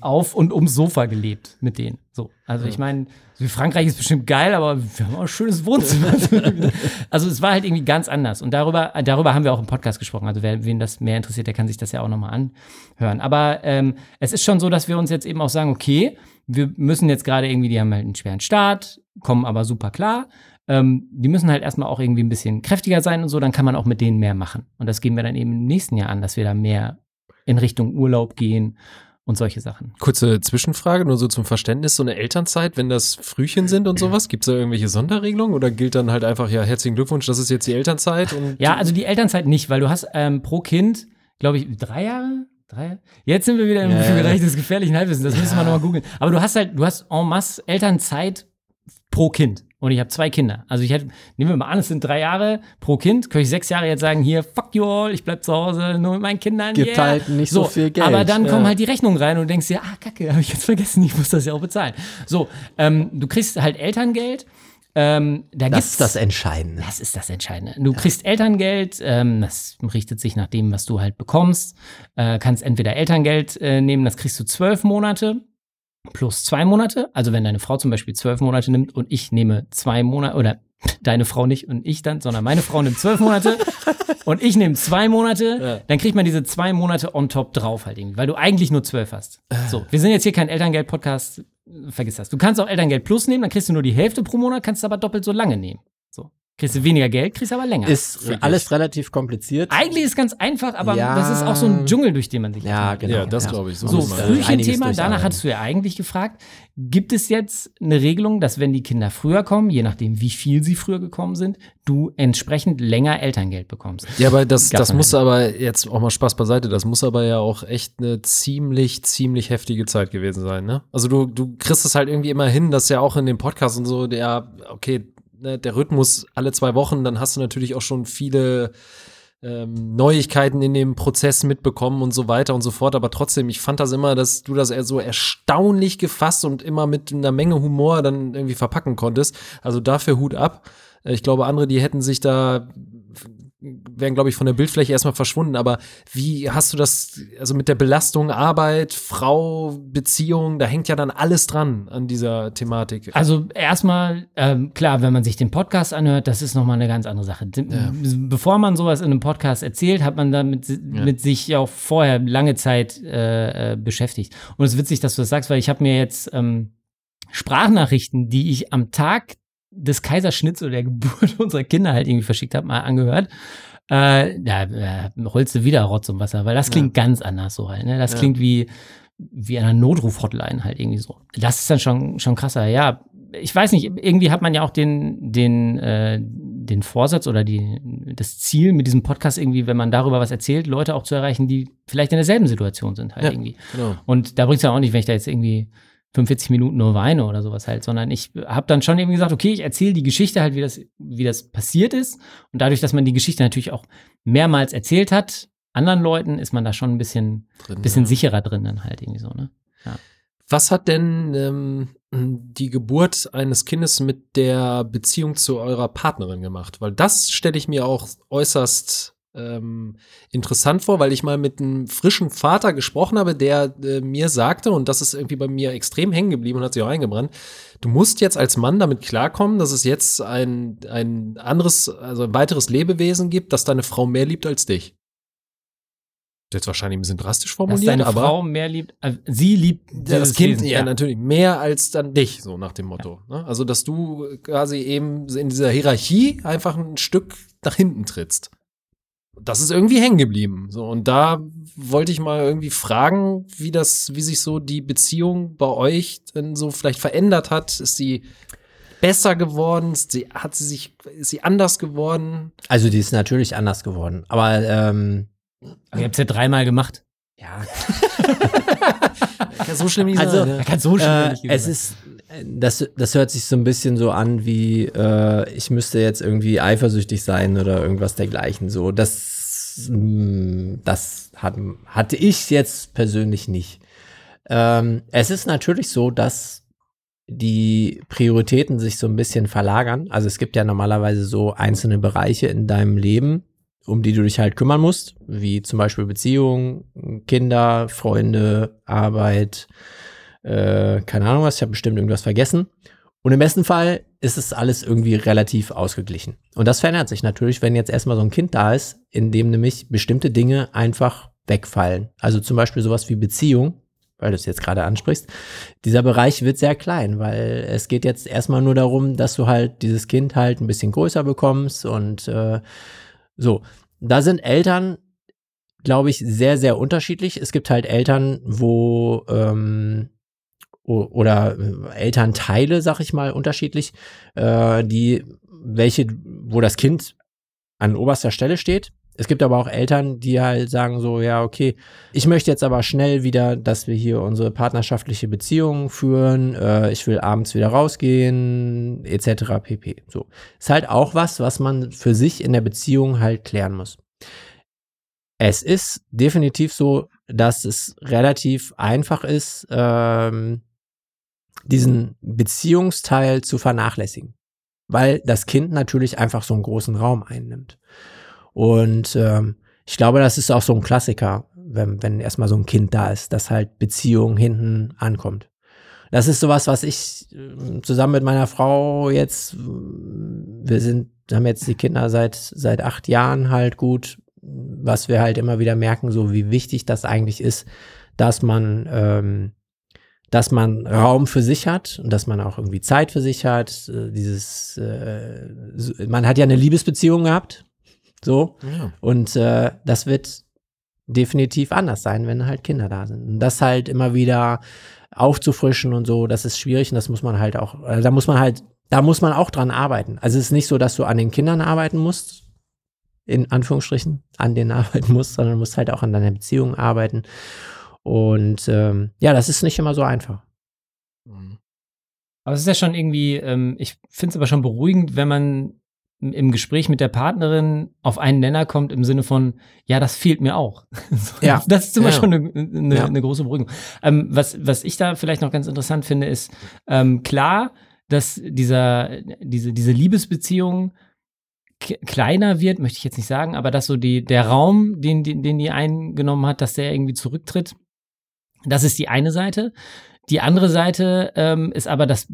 auf und ums Sofa gelebt mit denen. So, also ja. ich meine, Frankreich ist bestimmt geil, aber wir haben auch ein schönes Wohnzimmer. also es war halt irgendwie ganz anders und darüber, darüber haben wir auch im Podcast gesprochen. Also wer wen das mehr interessiert, der kann sich das ja auch nochmal anhören. Aber ähm, es ist schon so, dass wir uns jetzt eben auch sagen, okay, wir müssen jetzt gerade irgendwie, die haben halt einen schweren Start, kommen aber super klar. Ähm, die müssen halt erstmal auch irgendwie ein bisschen kräftiger sein und so, dann kann man auch mit denen mehr machen. Und das gehen wir dann eben im nächsten Jahr an, dass wir da mehr in Richtung Urlaub gehen und solche Sachen. Kurze Zwischenfrage, nur so zum Verständnis, so eine Elternzeit, wenn das Frühchen sind und sowas, gibt es da irgendwelche Sonderregelungen oder gilt dann halt einfach, ja, herzlichen Glückwunsch, das ist jetzt die Elternzeit? Und ja, also die Elternzeit nicht, weil du hast ähm, pro Kind, glaube ich, drei Jahre? Drei? Jetzt sind wir wieder im ja. Bereich des gefährlichen Halbwissens, das ja. müssen wir nochmal googeln. Aber du hast halt, du hast en masse Elternzeit pro Kind. Und ich habe zwei Kinder. Also ich hätte, nehmen wir mal an, es sind drei Jahre pro Kind, könnte ich sechs Jahre jetzt sagen, hier, fuck you all, ich bleib zu Hause, nur mit meinen Kindern. Gibt yeah. halt nicht so, so, viel Geld. Aber dann ja. kommen halt die Rechnungen rein und du denkst dir, ah, kacke, habe ich jetzt vergessen, ich muss das ja auch bezahlen. So, ähm, du kriegst halt Elterngeld. Ähm, da das ist das Entscheidende. Das ist das Entscheidende. Du kriegst Elterngeld, ähm, das richtet sich nach dem, was du halt bekommst. Äh, kannst entweder Elterngeld äh, nehmen, das kriegst du zwölf Monate plus zwei Monate. Also wenn deine Frau zum Beispiel zwölf Monate nimmt und ich nehme zwei Monate oder deine Frau nicht und ich dann, sondern meine Frau nimmt zwölf Monate und ich nehme zwei Monate, ja. dann kriegt man diese zwei Monate on top drauf halt irgendwie, weil du eigentlich nur zwölf hast. So, wir sind jetzt hier kein Elterngeld-Podcast, vergiss das. Du kannst auch Elterngeld plus nehmen, dann kriegst du nur die Hälfte pro Monat, kannst du aber doppelt so lange nehmen. Kriegst du weniger Geld, kriegst aber länger. Ist Richtig. alles relativ kompliziert. Eigentlich ist es ganz einfach, aber ja. das ist auch so ein Dschungel, durch den man sich Ja, genau. Ja, das glaube ich. So, so Frühchen-Thema, danach hattest du ja eigentlich gefragt, gibt es jetzt eine Regelung, dass wenn die Kinder früher kommen, je nachdem wie viel sie früher gekommen sind, du entsprechend länger Elterngeld bekommst? Ja, aber das, das muss aber jetzt auch mal Spaß beiseite, das muss aber ja auch echt eine ziemlich, ziemlich heftige Zeit gewesen sein, ne? Also du, du kriegst es halt irgendwie immer hin, dass ja auch in dem Podcast und so, der, okay, ne, der Rhythmus alle zwei Wochen, dann hast du natürlich auch schon viele ähm, Neuigkeiten in dem Prozess mitbekommen und so weiter und so fort. Aber trotzdem, ich fand das immer, dass du das so erstaunlich gefasst und immer mit einer Menge Humor dann irgendwie verpacken konntest. Also dafür Hut ab. Ich glaube, andere, die hätten sich da wären, glaube ich, von der Bildfläche erstmal verschwunden. Aber wie hast du das, also mit der Belastung, Arbeit, Frau, Beziehung, da hängt ja dann alles dran an dieser Thematik. Also erstmal, ähm, klar, wenn man sich den Podcast anhört, das ist nochmal eine ganz andere Sache. Ja. Bevor man sowas in einem Podcast erzählt, hat man damit ja. mit sich auch vorher lange Zeit äh, äh, beschäftigt. Und es ist witzig, dass du das sagst, weil ich habe mir jetzt ähm, Sprachnachrichten, die ich am Tag des Kaiserschnitts oder der Geburt unserer Kinder halt irgendwie verschickt habe, mal angehört. Äh, da äh, holst du wieder Rotz und Wasser, weil das klingt ja. ganz anders so halt. Ne? Das ja. klingt wie, wie einer Notruf-Hotline halt irgendwie so. Das ist dann schon, schon krasser. Ja, ich weiß nicht, irgendwie hat man ja auch den, den, äh, den Vorsatz oder die, das Ziel mit diesem Podcast irgendwie, wenn man darüber was erzählt, Leute auch zu erreichen, die vielleicht in derselben Situation sind halt ja, irgendwie. Genau. Und da bringt es ja auch nicht, wenn ich da jetzt irgendwie 45 Minuten nur weine oder sowas halt, sondern ich habe dann schon eben gesagt, okay, ich erzähle die Geschichte halt, wie das, wie das passiert ist. Und dadurch, dass man die Geschichte natürlich auch mehrmals erzählt hat, anderen Leuten, ist man da schon ein bisschen, drin, bisschen ja. sicherer drin dann halt irgendwie so, ne? Ja. Was hat denn ähm, die Geburt eines Kindes mit der Beziehung zu eurer Partnerin gemacht? Weil das stelle ich mir auch äußerst ähm, interessant vor, weil ich mal mit einem frischen Vater gesprochen habe, der äh, mir sagte, und das ist irgendwie bei mir extrem hängen geblieben und hat sich auch eingebrannt, du musst jetzt als Mann damit klarkommen, dass es jetzt ein, ein anderes, also ein weiteres Lebewesen gibt, das deine Frau mehr liebt als dich. Jetzt wahrscheinlich ein bisschen drastisch formuliert, Dass deine aber Frau mehr liebt, äh, sie liebt ja, das Kind Wesen, ja, natürlich mehr als dann dich, so nach dem Motto. Ne? Also, dass du quasi eben in dieser Hierarchie einfach ein Stück nach hinten trittst. Das ist irgendwie hängen geblieben. So, und da wollte ich mal irgendwie fragen, wie das, wie sich so die Beziehung bei euch denn so vielleicht verändert hat. Ist sie besser geworden? Ist sie, hat sie sich, ist sie anders geworden? Also die ist natürlich anders geworden. Aber ähm, Aber ihr habt es ja dreimal gemacht. ja, Kann so schlimm nicht Also, sein. Ne? kann so schnell äh, nicht es ist, das, das hört sich so ein bisschen so an wie, äh, ich müsste jetzt irgendwie eifersüchtig sein oder irgendwas dergleichen. So, das, mh, das hat, hatte ich jetzt persönlich nicht. Ähm, es ist natürlich so, dass die Prioritäten sich so ein bisschen verlagern. Also es gibt ja normalerweise so einzelne Bereiche in deinem Leben, um die du dich halt kümmern musst, wie zum Beispiel Beziehungen, Kinder, Freunde, Arbeit, äh, keine Ahnung was, ich habe bestimmt irgendwas vergessen. Und im besten Fall ist es alles irgendwie relativ ausgeglichen. Und das verändert sich natürlich, wenn jetzt erstmal so ein Kind da ist, in dem nämlich bestimmte Dinge einfach wegfallen. Also zum Beispiel sowas wie Beziehung, weil du es jetzt gerade ansprichst. Dieser Bereich wird sehr klein, weil es geht jetzt erstmal nur darum, dass du halt dieses Kind halt ein bisschen größer bekommst und äh, so. Da sind Eltern, glaube ich, sehr, sehr unterschiedlich. Es gibt halt Eltern, wo ähm, oder äh, Elternteile, sag ich mal, unterschiedlich, äh, die welche, wo das Kind an oberster Stelle steht. Es gibt aber auch Eltern, die halt sagen so, ja, okay, ich möchte jetzt aber schnell wieder, dass wir hier unsere partnerschaftliche Beziehung führen, äh, ich will abends wieder rausgehen, etc. pp. So. Ist halt auch was, was man für sich in der Beziehung halt klären muss. Es ist definitiv so, dass es relativ einfach ist, ähm, diesen Beziehungsteil zu vernachlässigen, weil das Kind natürlich einfach so einen großen Raum einnimmt. Und ähm, ich glaube, das ist auch so ein Klassiker, wenn, wenn erstmal so ein Kind da ist, dass halt Beziehung hinten ankommt. Das ist sowas, was ich äh, zusammen mit meiner Frau jetzt, äh, wir sind, haben jetzt die Kinder seit, seit acht Jahren halt gut, was wir halt immer wieder merken, so wie wichtig das eigentlich ist, dass man, ähm, dass man Raum für sich hat und dass man auch irgendwie Zeit für sich hat. Äh, Dieses, äh, man hat ja eine Liebesbeziehung gehabt, so, Ja. und äh, das wird definitiv anders sein, wenn halt Kinder da sind. Und das halt immer wieder aufzufrischen und so, das ist schwierig und das muss man halt auch, äh, da muss man halt, da muss man auch dran arbeiten. Also es ist nicht so, dass du an den Kindern arbeiten musst, in Anführungsstrichen, an denen arbeiten musst, sondern du musst halt auch an deiner Beziehung arbeiten. Und ähm, ja, das ist nicht immer so einfach. Mhm. Aber es ist ja schon irgendwie, ähm, ich finde es aber schon beruhigend, wenn man im- Gespräch mit der Partnerin auf einen Nenner kommt im Sinne von, ja, das fehlt mir auch. Ja. Das ist immer Ja. schon eine, eine, Ja. eine große Beruhigung. Ähm, was, was ich da vielleicht noch ganz interessant finde, ist ähm, klar, dass dieser, diese, diese Liebesbeziehung kleiner wird, möchte ich jetzt nicht sagen, aber dass so die, der Raum, den, den, den die eingenommen hat, dass der irgendwie zurücktritt. Das ist die eine Seite. Die andere Seite ähm, ist aber, das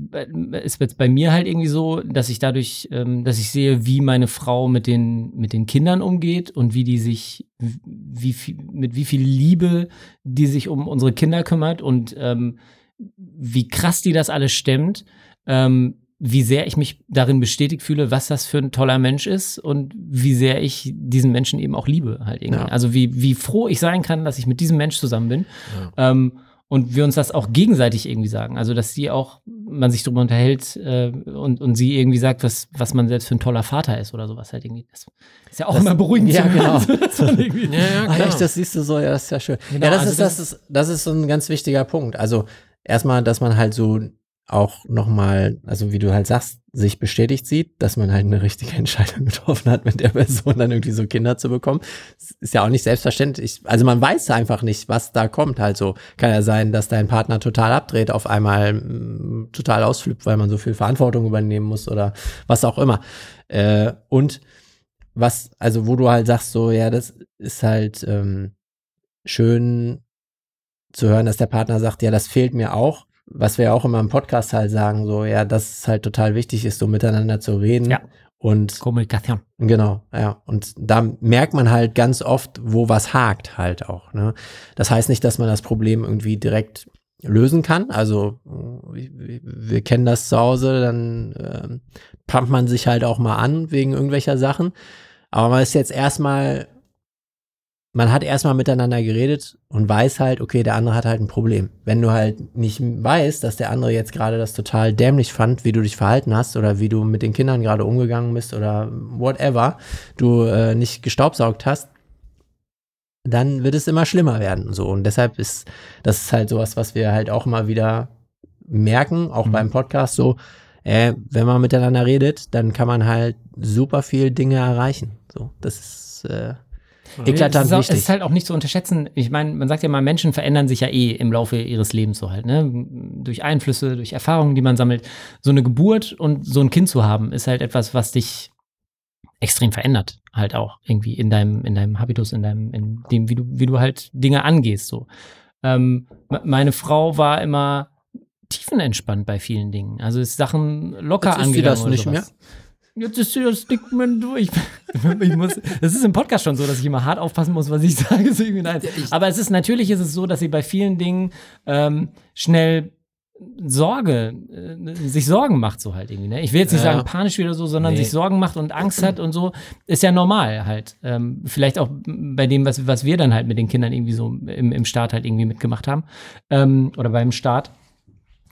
ist jetzt bei mir halt irgendwie so, dass ich dadurch, ähm, dass ich sehe, wie meine Frau mit den, mit den Kindern umgeht und wie die sich, wie viel, mit wie viel Liebe die sich um unsere Kinder kümmert und ähm, wie krass die das alles stemmt, ähm, wie sehr ich mich darin bestätigt fühle, was das für ein toller Mensch ist und wie sehr ich diesen Menschen eben auch liebe halt irgendwie. Ja. Also wie, wie froh ich sein kann, dass ich mit diesem Mensch zusammen bin. Ähm, und wir uns das auch gegenseitig irgendwie sagen. Also, dass sie auch, man sich darüber unterhält äh, und, und sie irgendwie sagt, was, was man selbst für ein toller Vater ist oder sowas halt irgendwie. Das ist ja auch Das- immer beruhigend. ja, genau. Ja, ja, klar. echt, das siehst du so, ja, das ist ja schön. Genau, ja, das, also ist, das, das- ist, das ist so ein ganz wichtiger Punkt. Also erstmal, dass man halt so auch nochmal, also wie du halt sagst, sich bestätigt sieht, dass man halt eine richtige Entscheidung getroffen hat, mit der Person dann irgendwie so Kinder zu bekommen. Ist ja auch nicht selbstverständlich. Also man weiß einfach nicht, was da kommt. Halt so kann ja sein, dass dein Partner total abdreht, auf einmal total ausflippt, weil man so viel Verantwortung übernehmen muss oder was auch immer. Äh, und was, also wo du halt sagst, so, ja, das ist halt ähm, schön zu hören, dass der Partner sagt, ja, das fehlt mir auch. Was wir auch immer im Podcast halt sagen, so, ja, dass es halt total wichtig ist, so miteinander zu reden. Ja. Und Kommunikation. Genau, ja. Und da merkt man halt ganz oft, wo was hakt halt auch. Ne? Das heißt nicht, dass man das Problem irgendwie direkt lösen kann. Also wir, kennen das zu Hause, dann ähm, pumpt man sich halt auch mal an wegen irgendwelcher Sachen. Aber man ist jetzt erstmal, man hat erstmal miteinander geredet und weiß halt, okay, der andere hat halt ein Problem. Wenn du halt nicht weißt, dass der andere jetzt gerade das total dämlich fand, wie du dich verhalten hast oder wie du mit den Kindern gerade umgegangen bist oder whatever, du äh, nicht gestaubsaugt hast, dann wird es immer schlimmer werden. So. Und deshalb ist das ist halt sowas, was wir halt auch mal wieder merken, auch mhm. beim Podcast so, äh, wenn man miteinander redet, dann kann man halt super viel Dinge erreichen. So, das ist äh, eklatant es ist, auch, wichtig. es ist halt auch nicht zu unterschätzen. Ich meine, man sagt ja mal, Menschen verändern sich ja eh im Laufe ihres Lebens so halt, ne? Durch Einflüsse, durch Erfahrungen, die man sammelt. So eine Geburt und so ein Kind zu haben, ist halt etwas, was dich extrem verändert, halt auch irgendwie in deinem, in deinem Habitus, in deinem, in dem, wie du, wie du halt Dinge angehst. So. Ähm, meine Frau war immer tiefenentspannt bei vielen Dingen. Also ist Sachen locker Jetzt ist sie angegangen. das oder nicht sowas. Jetzt ist sie das mehr durch. Ich muss, das ist im Podcast schon so, dass ich immer hart aufpassen muss, was ich sage. So irgendwie nein. Aber es ist natürlich ist es so, dass sie bei vielen Dingen ähm, schnell Sorge, äh, sich Sorgen macht so halt irgendwie. Ne? Ich will jetzt nicht Ja. sagen panisch wieder so, sondern Nee. sich Sorgen macht und Angst hat und so, ist ja normal halt. Ähm, vielleicht auch bei dem, was, was wir dann halt mit den Kindern irgendwie so im, im Start halt irgendwie mitgemacht haben ähm, oder beim Start.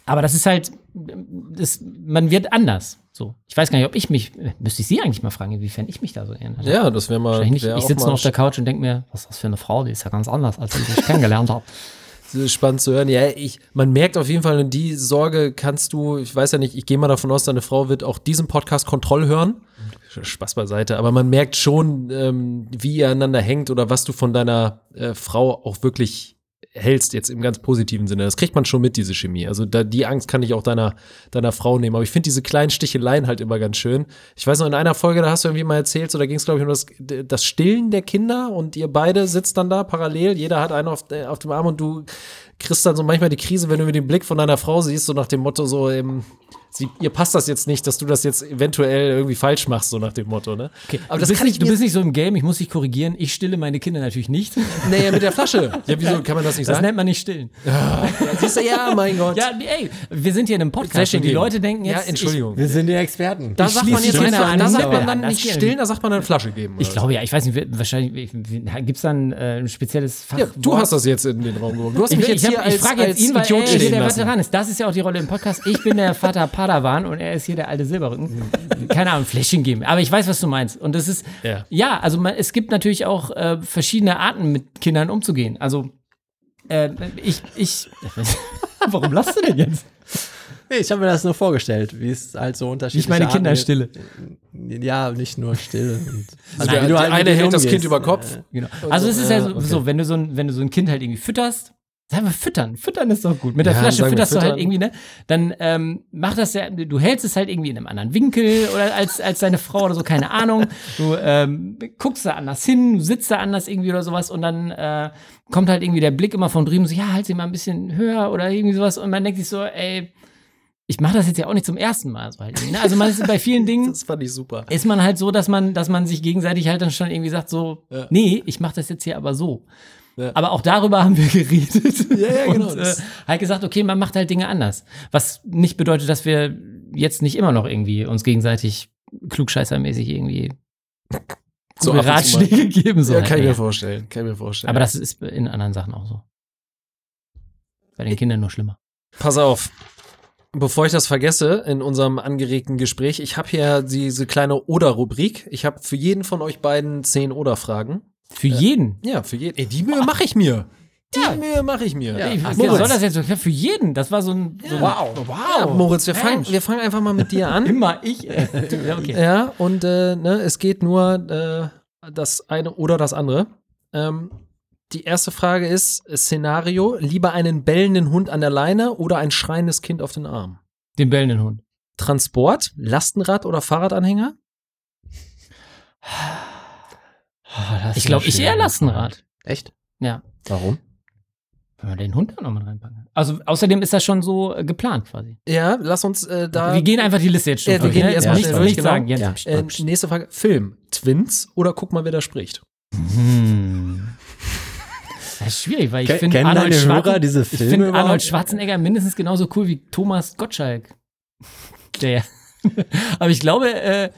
Aber das ist halt, das, man wird anders. So, ich weiß gar nicht, ob ich mich, müsste ich Sie eigentlich mal fragen, inwiefern ich mich da so erinnere. Ja, das wäre mal. Wär Ich sitze nur auf der Couch und denke mir, was ist das für eine Frau? Die ist ja ganz anders, als ich kennengelernt habe. Das ist spannend zu hören. Ja, ich, man merkt auf jeden Fall, und die Sorge kannst du, ich weiß ja nicht, ich gehe mal davon aus, deine Frau wird auch diesen Podcast Kontroll hören. Spaß beiseite, aber man merkt schon, ähm, wie ihr einander hängt oder was du von deiner äh, Frau auch wirklich hältst, jetzt im ganz positiven Sinne. Das kriegt man schon mit, diese Chemie. Also da, die Angst kann ich auch deiner, deiner Frau nehmen. Aber ich finde diese kleinen Sticheleien halt immer ganz schön. Ich weiß noch, in einer Folge, da hast du irgendwie mal erzählt, so da ging es, glaube ich, um das, das Stillen der Kinder und ihr beide sitzt dann da parallel, jeder hat einen auf, äh, auf dem Arm und du kriegst dann so manchmal die Krise, wenn du den Blick von deiner Frau siehst, so nach dem Motto, so, ähm, sie, ihr passt das jetzt nicht, dass du das jetzt eventuell irgendwie falsch machst, so nach dem Motto, ne? Okay, Aber du, das bist kann nicht, ich du bist nicht so im Game, ich muss dich korrigieren. Ich stille meine Kinder natürlich nicht. Naja, mit der Flasche. Ja, wieso kann man das nicht Das sagen? nennt man nicht stillen. Siehst du, ja, mein Gott. Ja, ey, wir sind hier in einem Podcast und die. Leute denken jetzt. Ja, Entschuldigung. Wir sind die Experten. Da Ich sagt man jetzt nicht, da sagt man dann das nicht stillen, da sagt man dann Flasche geben. Ich, ich glaube ja, ich weiß nicht, wahrscheinlich gibt es dann äh, ein spezielles Fach. ja, du hast das jetzt in den Raum gehoben. Du hast Ich, mich ich, jetzt hab, hier ich als, frage jetzt als ihn, weil Idiot er der lassen. Veteran ist. Das ist ja auch die Rolle im Podcast. Ich bin der Vater Padawan und er ist hier der alte Silberrücken. Keine Ahnung, Fläschchen geben. Aber ich weiß, was du meinst. Und das ist, Ja. ja, also man, es gibt natürlich auch äh, verschiedene Arten, mit Kindern umzugehen. Also, äh, ich, ich, warum lachst du denn jetzt? Nee, ich habe mir das nur vorgestellt, wie es halt so unterschiedlich Ich meine Kinder stille. Ja, nicht nur still. Also wie der, du halt eine hält das. Kind über Kopf. Genau. Also es ist ja so, okay. so, wenn du so ein, wenn du so ein Kind halt irgendwie fütterst, sagen wir füttern, füttern ist doch gut. Mit der Ja, Flasche fütterst du halt irgendwie, ne? Dann ähm, mach das ja, du hältst es halt irgendwie in einem anderen Winkel oder als, als deine Frau oder so, keine Ahnung. Du ähm, guckst da anders hin, du sitzt da anders irgendwie oder sowas und dann äh, kommt halt irgendwie der Blick immer von drüben so, ja, halt sie mal ein bisschen höher oder irgendwie sowas und man denkt sich so, ey, ich mache das jetzt ja auch nicht zum ersten Mal so halt ne? Also man ist bei vielen Dingen Das fand ich super. ist man halt so, dass man, dass man sich gegenseitig halt dann schon irgendwie sagt, so, Ja. nee, ich mache das jetzt hier aber so. Ja. Aber auch darüber haben wir geredet. Ja, ja, genau, Und äh, halt gesagt, okay, man macht halt Dinge anders. Was nicht bedeutet, dass wir jetzt nicht immer noch irgendwie uns gegenseitig klugscheißermäßig irgendwie So. Ratschläge geben. So Ja, kann ich mir vorstellen. Kann ich mir vorstellen. Aber das ist in anderen Sachen auch so. Bei den Kindern nur schlimmer. Pass auf. Bevor ich das vergesse in unserem angeregten Gespräch, ich habe hier diese kleine Oder-Rubrik. Ich habe für jeden von euch beiden zehn Oder-Fragen. Für jeden. Ja, für jeden. Ey, die Mühe mache ich mir. Die Ja. Mühe mache ich mir. Ey, ach, Moritz. soll das jetzt so? Ja, Für jeden. Das war so ein. So Wow. Ja, Moritz, wir fangen, wir fangen einfach mal mit dir an. Immer ich. Äh, ja, okay. Ja, und äh, ne, es geht nur äh, das eine oder das andere. Ähm, die erste Frage ist: Szenario: Lieber einen bellenden Hund an der Leine oder ein schreiendes Kind auf den Arm? Den bellenden Hund. Transport: Lastenrad oder Fahrradanhänger? Oh, Ich glaube, ich eher Lastenrad. Echt? Ja. Warum? Wenn man den Hund da nochmal reinpacken. Also außerdem ist das schon so äh, geplant quasi. Ja, lass uns äh, da. wir gehen einfach die Liste jetzt schon Ja, wir gehen ne? die erstmal Nicht- schnell durch, nicht genau. sagen. Ja. äh, nächste Frage. Film. Twins oder guck mal, wer da spricht? Hm. Das ist schwierig, weil ich finde Arnold, Schwarzen- überhaupt? Arnold Schwarzenegger mindestens genauso cool wie Thomas Gottschalk. Der. Aber ich glaube, äh,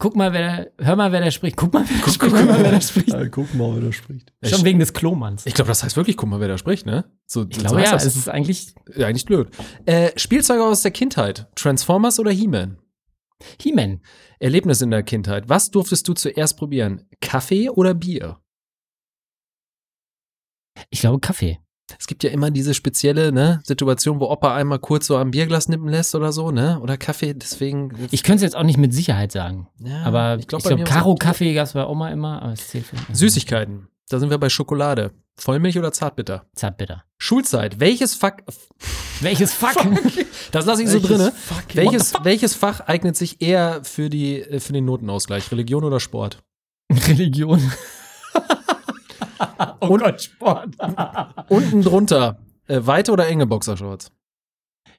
guck mal, wer da, hör mal, wer da spricht. Guck mal, wer da spricht. Guck mal, wer da spricht. guck mal, wer da spricht. Schon wegen des Klomanns. Ich glaube, das heißt wirklich, guck mal, wer da spricht, ne? So, Ich glaube ja, es ist eigentlich ja eigentlich blöd. Äh, Spielzeuge aus der Kindheit. Transformers oder He-Man? He-Man. Erlebnis in der Kindheit. Was durftest du zuerst probieren? Kaffee oder Bier? Ich glaube Kaffee. Es gibt ja immer diese spezielle ne, Situation, wo Opa einmal kurz so am Bierglas nippen lässt oder so, ne? Oder Kaffee, deswegen. Ich könnte es jetzt auch nicht mit Sicherheit sagen. ja, aber ich glaub, glaube, glaub, mir Karo ist auch- Kaffee gab es bei Oma immer, aber es Süßigkeiten. Da sind wir bei Schokolade. Vollmilch oder Zartbitter? Zartbitter. Schulzeit. Welches Fach. Welches Fuck? Das lasse ich so Welches. Fuck? Welches, welches Fach eignet sich eher für, die, äh, für den Notenausgleich? Religion oder Sport? Religion. oh Und- Gott, Sport. Unten drunter. Äh, weite oder enge Boxershorts?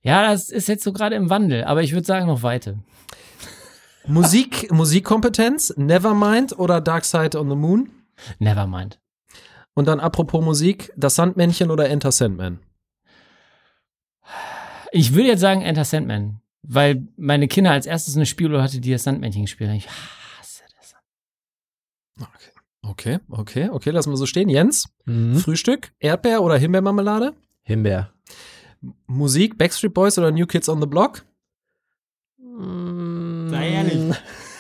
ja, das ist jetzt so gerade im Wandel, aber ich würde sagen noch Weite. Musik, Musikkompetenz, Nevermind oder Dark Side on the Moon? Nevermind. Und dann apropos Musik, das Sandmännchen oder Enter Sandman? Ich würde jetzt sagen Enter Sandman, weil meine Kinder als erstes eine Spielo hatte, die das Sandmännchen gespielt hat. Ich hasse das. Okay, okay, okay, lassen wir so stehen. Jens, Mhm. Frühstück, Erdbeer oder Himbeermarmelade? Himbeer. Musik, Backstreet Boys oder New Kids on the Block? Sei ehrlich.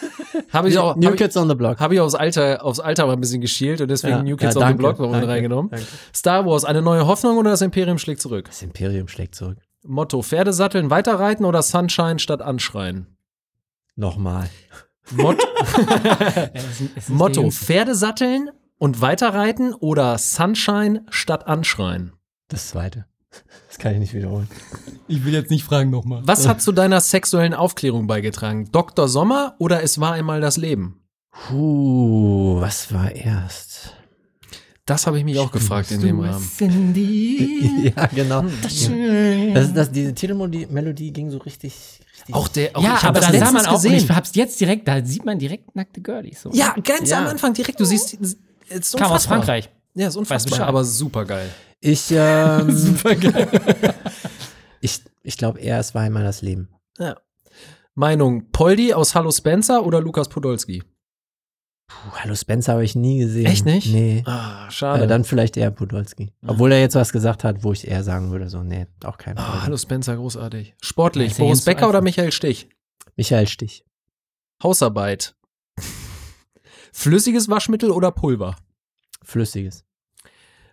Habe ich auch, New hab ich, Kids on the Block. hab ich aufs Alter, aufs Alter mal ein bisschen geschielt und deswegen Ja, New Kids ja, on the danke, Block noch danke, reingenommen. danke. Star Wars, eine neue Hoffnung oder das Imperium schlägt zurück? Das Imperium schlägt zurück. Motto, Pferdesatteln, weiterreiten oder Sunshine statt anschreien? Nochmal. Der Motto. Pferdesatteln und weiterreiten oder Sunshine statt anschreien? Das zweite. Das kann ich nicht wiederholen. Ich will jetzt nicht fragen nochmal. Was hat zu deiner sexuellen Aufklärung beigetragen? Dr. Sommer oder es war einmal das Leben? Puh, was war erst? Das habe ich mich auch gefragt in dem Rahmen. Cindy. ja, genau. Das, das, diese Titelmelodie Melodie ging so richtig. Auch der, auch ja, aber da sah man auch, und ich gesehen. hab's jetzt direkt, da sieht man direkt nackte Girlies. So. Ja, ganz Ja. am Anfang direkt. Du siehst, es ist Kam aus. Frankreich. Ja, ist unfassbar, Bescheid. aber super geil. Ich, ähm, Super geil. ich, ich glaube eher, es war einmal das Leben. Meinung, Poldi aus Hallo Spencer oder Lukas Podolski? Puh, Hallo Spencer habe ich nie gesehen. Echt nicht? Nee. Ah, Aber schade. dann vielleicht eher Podolski. Obwohl er jetzt was gesagt hat, wo ich eher sagen würde, so, nee, auch kein ah, Problem. Hallo Spencer, großartig. Sportlich, Boris Becker oder. Michael Stich? Michael Stich. Hausarbeit. Flüssiges Waschmittel oder Pulver? Flüssiges.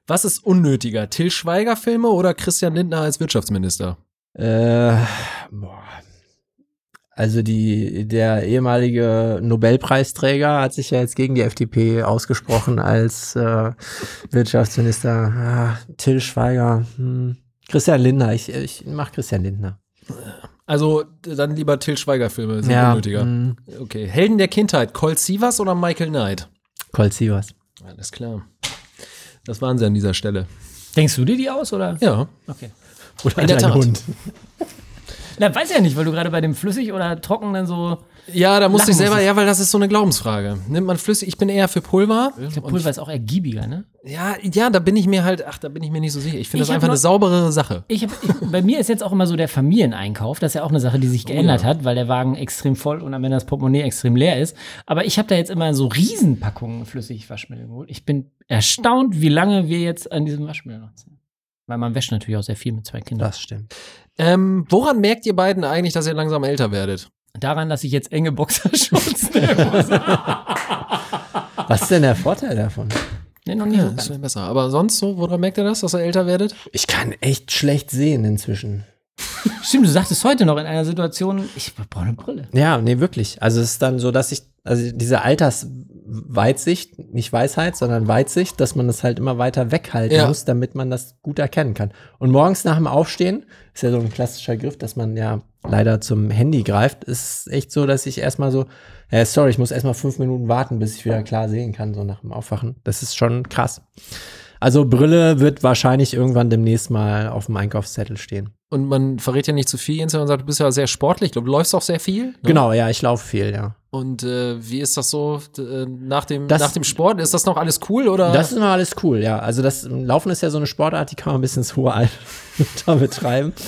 Was ist unnötiger? Till Schweiger Filme oder Christian Lindner als Wirtschaftsminister? Äh, boah. Also die, der ehemalige Nobelpreisträger hat sich ja jetzt gegen die FDP ausgesprochen als äh, Wirtschaftsminister. Ah, Till Schweiger. Hm. Christian Lindner. Ich, ich mach Christian Lindner. Also dann lieber Till Schweiger Filme, sind unnötiger. hm. Okay. Helden der Kindheit, Colt Sievers oder Michael Knight? Colt Sievers. Alles klar. Das waren sie an dieser Stelle. Denkst du dir die aus, oder? Ja. Okay. Oder In der Tat. Na, weiß ja nicht, weil du gerade bei dem flüssig oder trocken dann so. Ja, da musste ich selber, musstest. ja, weil das ist so eine Glaubensfrage. Nimmt man flüssig, ich bin eher für Pulver. Der Pulver ist auch ergiebiger, ne? Ja, ja, da bin ich mir halt, ach, da bin ich mir nicht so sicher. Ich finde Ich das einfach noch- eine sauberere Sache. Ich hab, ich, bei mir ist jetzt auch immer so der Familieneinkauf. Das ist ja auch eine Sache, die sich geändert ja. hat, weil der Wagen extrem voll und am Ende das Portemonnaie extrem leer ist. Aber ich habe da jetzt immer so Riesenpackungen flüssig Waschmittel geholt. Ich bin erstaunt, wie lange wir jetzt an diesem Waschmittel noch sind. Weil man wäscht natürlich auch sehr viel mit zwei Kindern. Das stimmt. Ähm, woran merkt ihr beiden eigentlich, dass ihr langsam älter werdet? Daran, dass ich jetzt enge Boxershorts nehme. Was ist denn der Vorteil davon? nee, noch nie Ja, so ist besser. Aber sonst so, woran merkt ihr das, dass ihr älter werdet? Ich kann echt schlecht sehen inzwischen. Stimmt, du sagtest heute noch in einer Situation, ich brauche eine Brille. Ja, nee, wirklich. Also es ist dann so, dass ich, also diese Weitsicht, nicht Weisheit, sondern Weitsicht, dass man das halt immer weiter weghalten Ja. muss, damit man das gut erkennen kann. Und morgens nach dem Aufstehen, ist ja so ein klassischer Griff, dass man ja leider zum Handy greift, ist echt so, dass ich erstmal so, ja, sorry, ich muss erstmal fünf Minuten warten, bis ich wieder klar sehen kann, so nach dem Aufwachen. Das ist schon krass. Also Brille wird wahrscheinlich irgendwann demnächst mal auf dem Einkaufszettel stehen. Und man verrät ja nicht zu viel, Jens, wenn man sagt, du bist ja sehr sportlich. Du läufst auch sehr viel. Ne? Genau, ja, ich laufe viel, ja. Und äh, wie ist das so äh, nach, dem, Das- nach dem Sport? Ist das noch alles cool oder? Das ist immer alles cool, ja. Also das Laufen ist ja so eine Sportart, die kann man bis ins hohe Alter betreiben.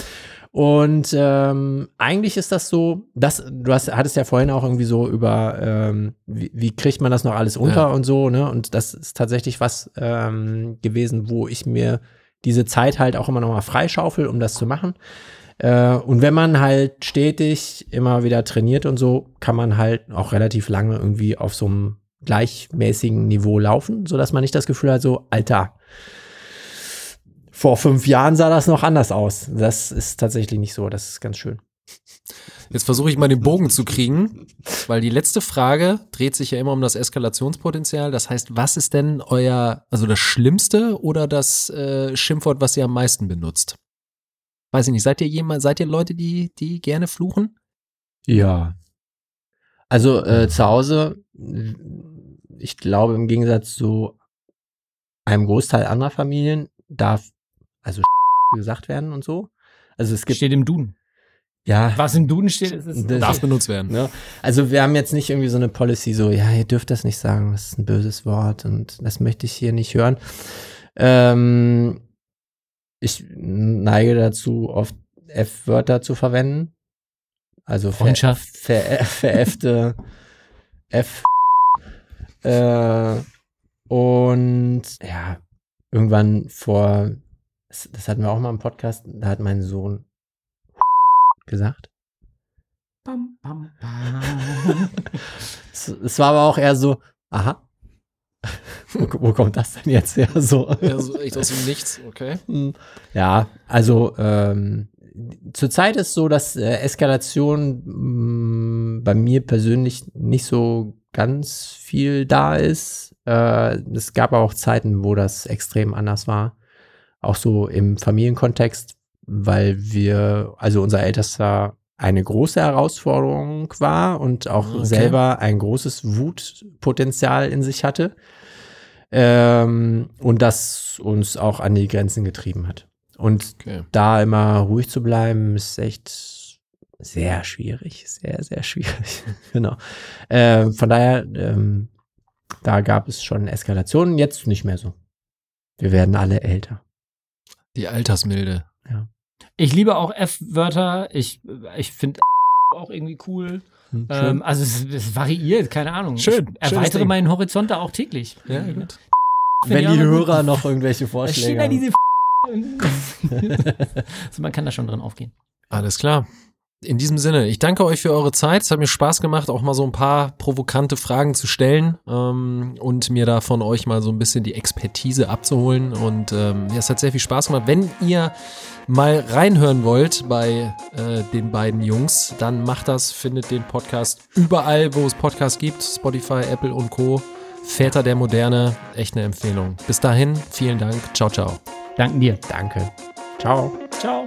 Und ähm, eigentlich ist das so, das, du hast, hattest ja vorhin auch irgendwie so über, ähm, wie, wie kriegt man das noch alles unter Ja. und so, ne? Und das ist tatsächlich was ähm, gewesen, wo ich mir diese Zeit halt auch immer noch mal freischaufel, um das zu machen. Äh, und wenn man halt stetig immer wieder trainiert und so, kann man halt auch relativ lange irgendwie auf so einem gleichmäßigen Niveau laufen, sodass man nicht das Gefühl hat, so, Alter, vor fünf Jahren sah das noch anders aus. Das ist tatsächlich nicht so. Das ist ganz schön. Jetzt versuche ich mal den Bogen zu kriegen, weil die letzte Frage dreht sich ja immer um das Eskalationspotenzial. Das heißt, was ist denn euer, also das Schlimmste oder das äh, Schimpfwort, was ihr am meisten benutzt? Weiß ich nicht, seid ihr jemand, seid ihr Leute, die, die gerne fluchen? Ja. Also äh, zu Hause, ich glaube im Gegensatz zu einem Großteil anderer Familien darf also gesagt werden und so. Also es gibt Steht im Duden. ja Was im Duden steht, ist es. Das- Darf benutzt werden. Ne? Also wir haben jetzt nicht irgendwie so eine Policy, so, ja, ihr dürft das nicht sagen, das ist ein böses Wort und das möchte ich hier nicht hören. Ähm, ich neige dazu, oft F-Wörter zu verwenden. Also ver Freundschaft. ver veräffte F. Äh, und ja, irgendwann vor, das, das hatten wir auch mal im Podcast, da hat mein Sohn gesagt. Bam, bam, bam. Es, es war aber auch eher so, aha. wo, wo kommt das denn jetzt her? So. Ja, so echt aus dem Nichts, okay. Hm. Ja, also ähm, zurzeit ist so, dass äh, Eskalation mh, bei mir persönlich nicht so ganz viel da ist. Äh, es gab auch Zeiten, wo das extrem anders war. Auch so im Familienkontext, weil wir, also unser Ältester eine große Herausforderung war und auch Ah, okay. selber ein großes Wutpotenzial in sich hatte. Ähm, und das uns auch an die Grenzen getrieben hat. Und okay. da immer ruhig zu bleiben, ist echt sehr schwierig. Sehr, sehr schwierig. genau. Äh, von daher, ähm, da gab es schon Eskalationen, jetzt nicht mehr so. Wir werden alle älter. Die Altersmilde. Ich liebe auch F-Wörter. Ich, ich finde auch irgendwie cool. Hm, Ähm, also es, es variiert, keine Ahnung. Schön, Ich erweitere meinen Horizont da auch täglich. Ja, gut. Wenn Ja, die aber gut. Hörer noch irgendwelche Vorschläge haben. diese also man kann da schon drin aufgehen. Alles klar. In diesem Sinne, ich danke euch für eure Zeit. Es hat mir Spaß gemacht, auch mal so ein paar provokante Fragen zu stellen ähm, und mir da von euch mal so ein bisschen die Expertise abzuholen. Und ähm, ja, es hat sehr viel Spaß gemacht. Wenn ihr mal reinhören wollt bei äh, den beiden Jungs, dann macht das, findet den Podcast überall, wo es Podcasts gibt. Spotify, Apple und Co. Väter der Moderne, echt eine Empfehlung. Bis dahin, vielen Dank. Ciao, ciao. Danken dir. Danke. Ciao. Ciao.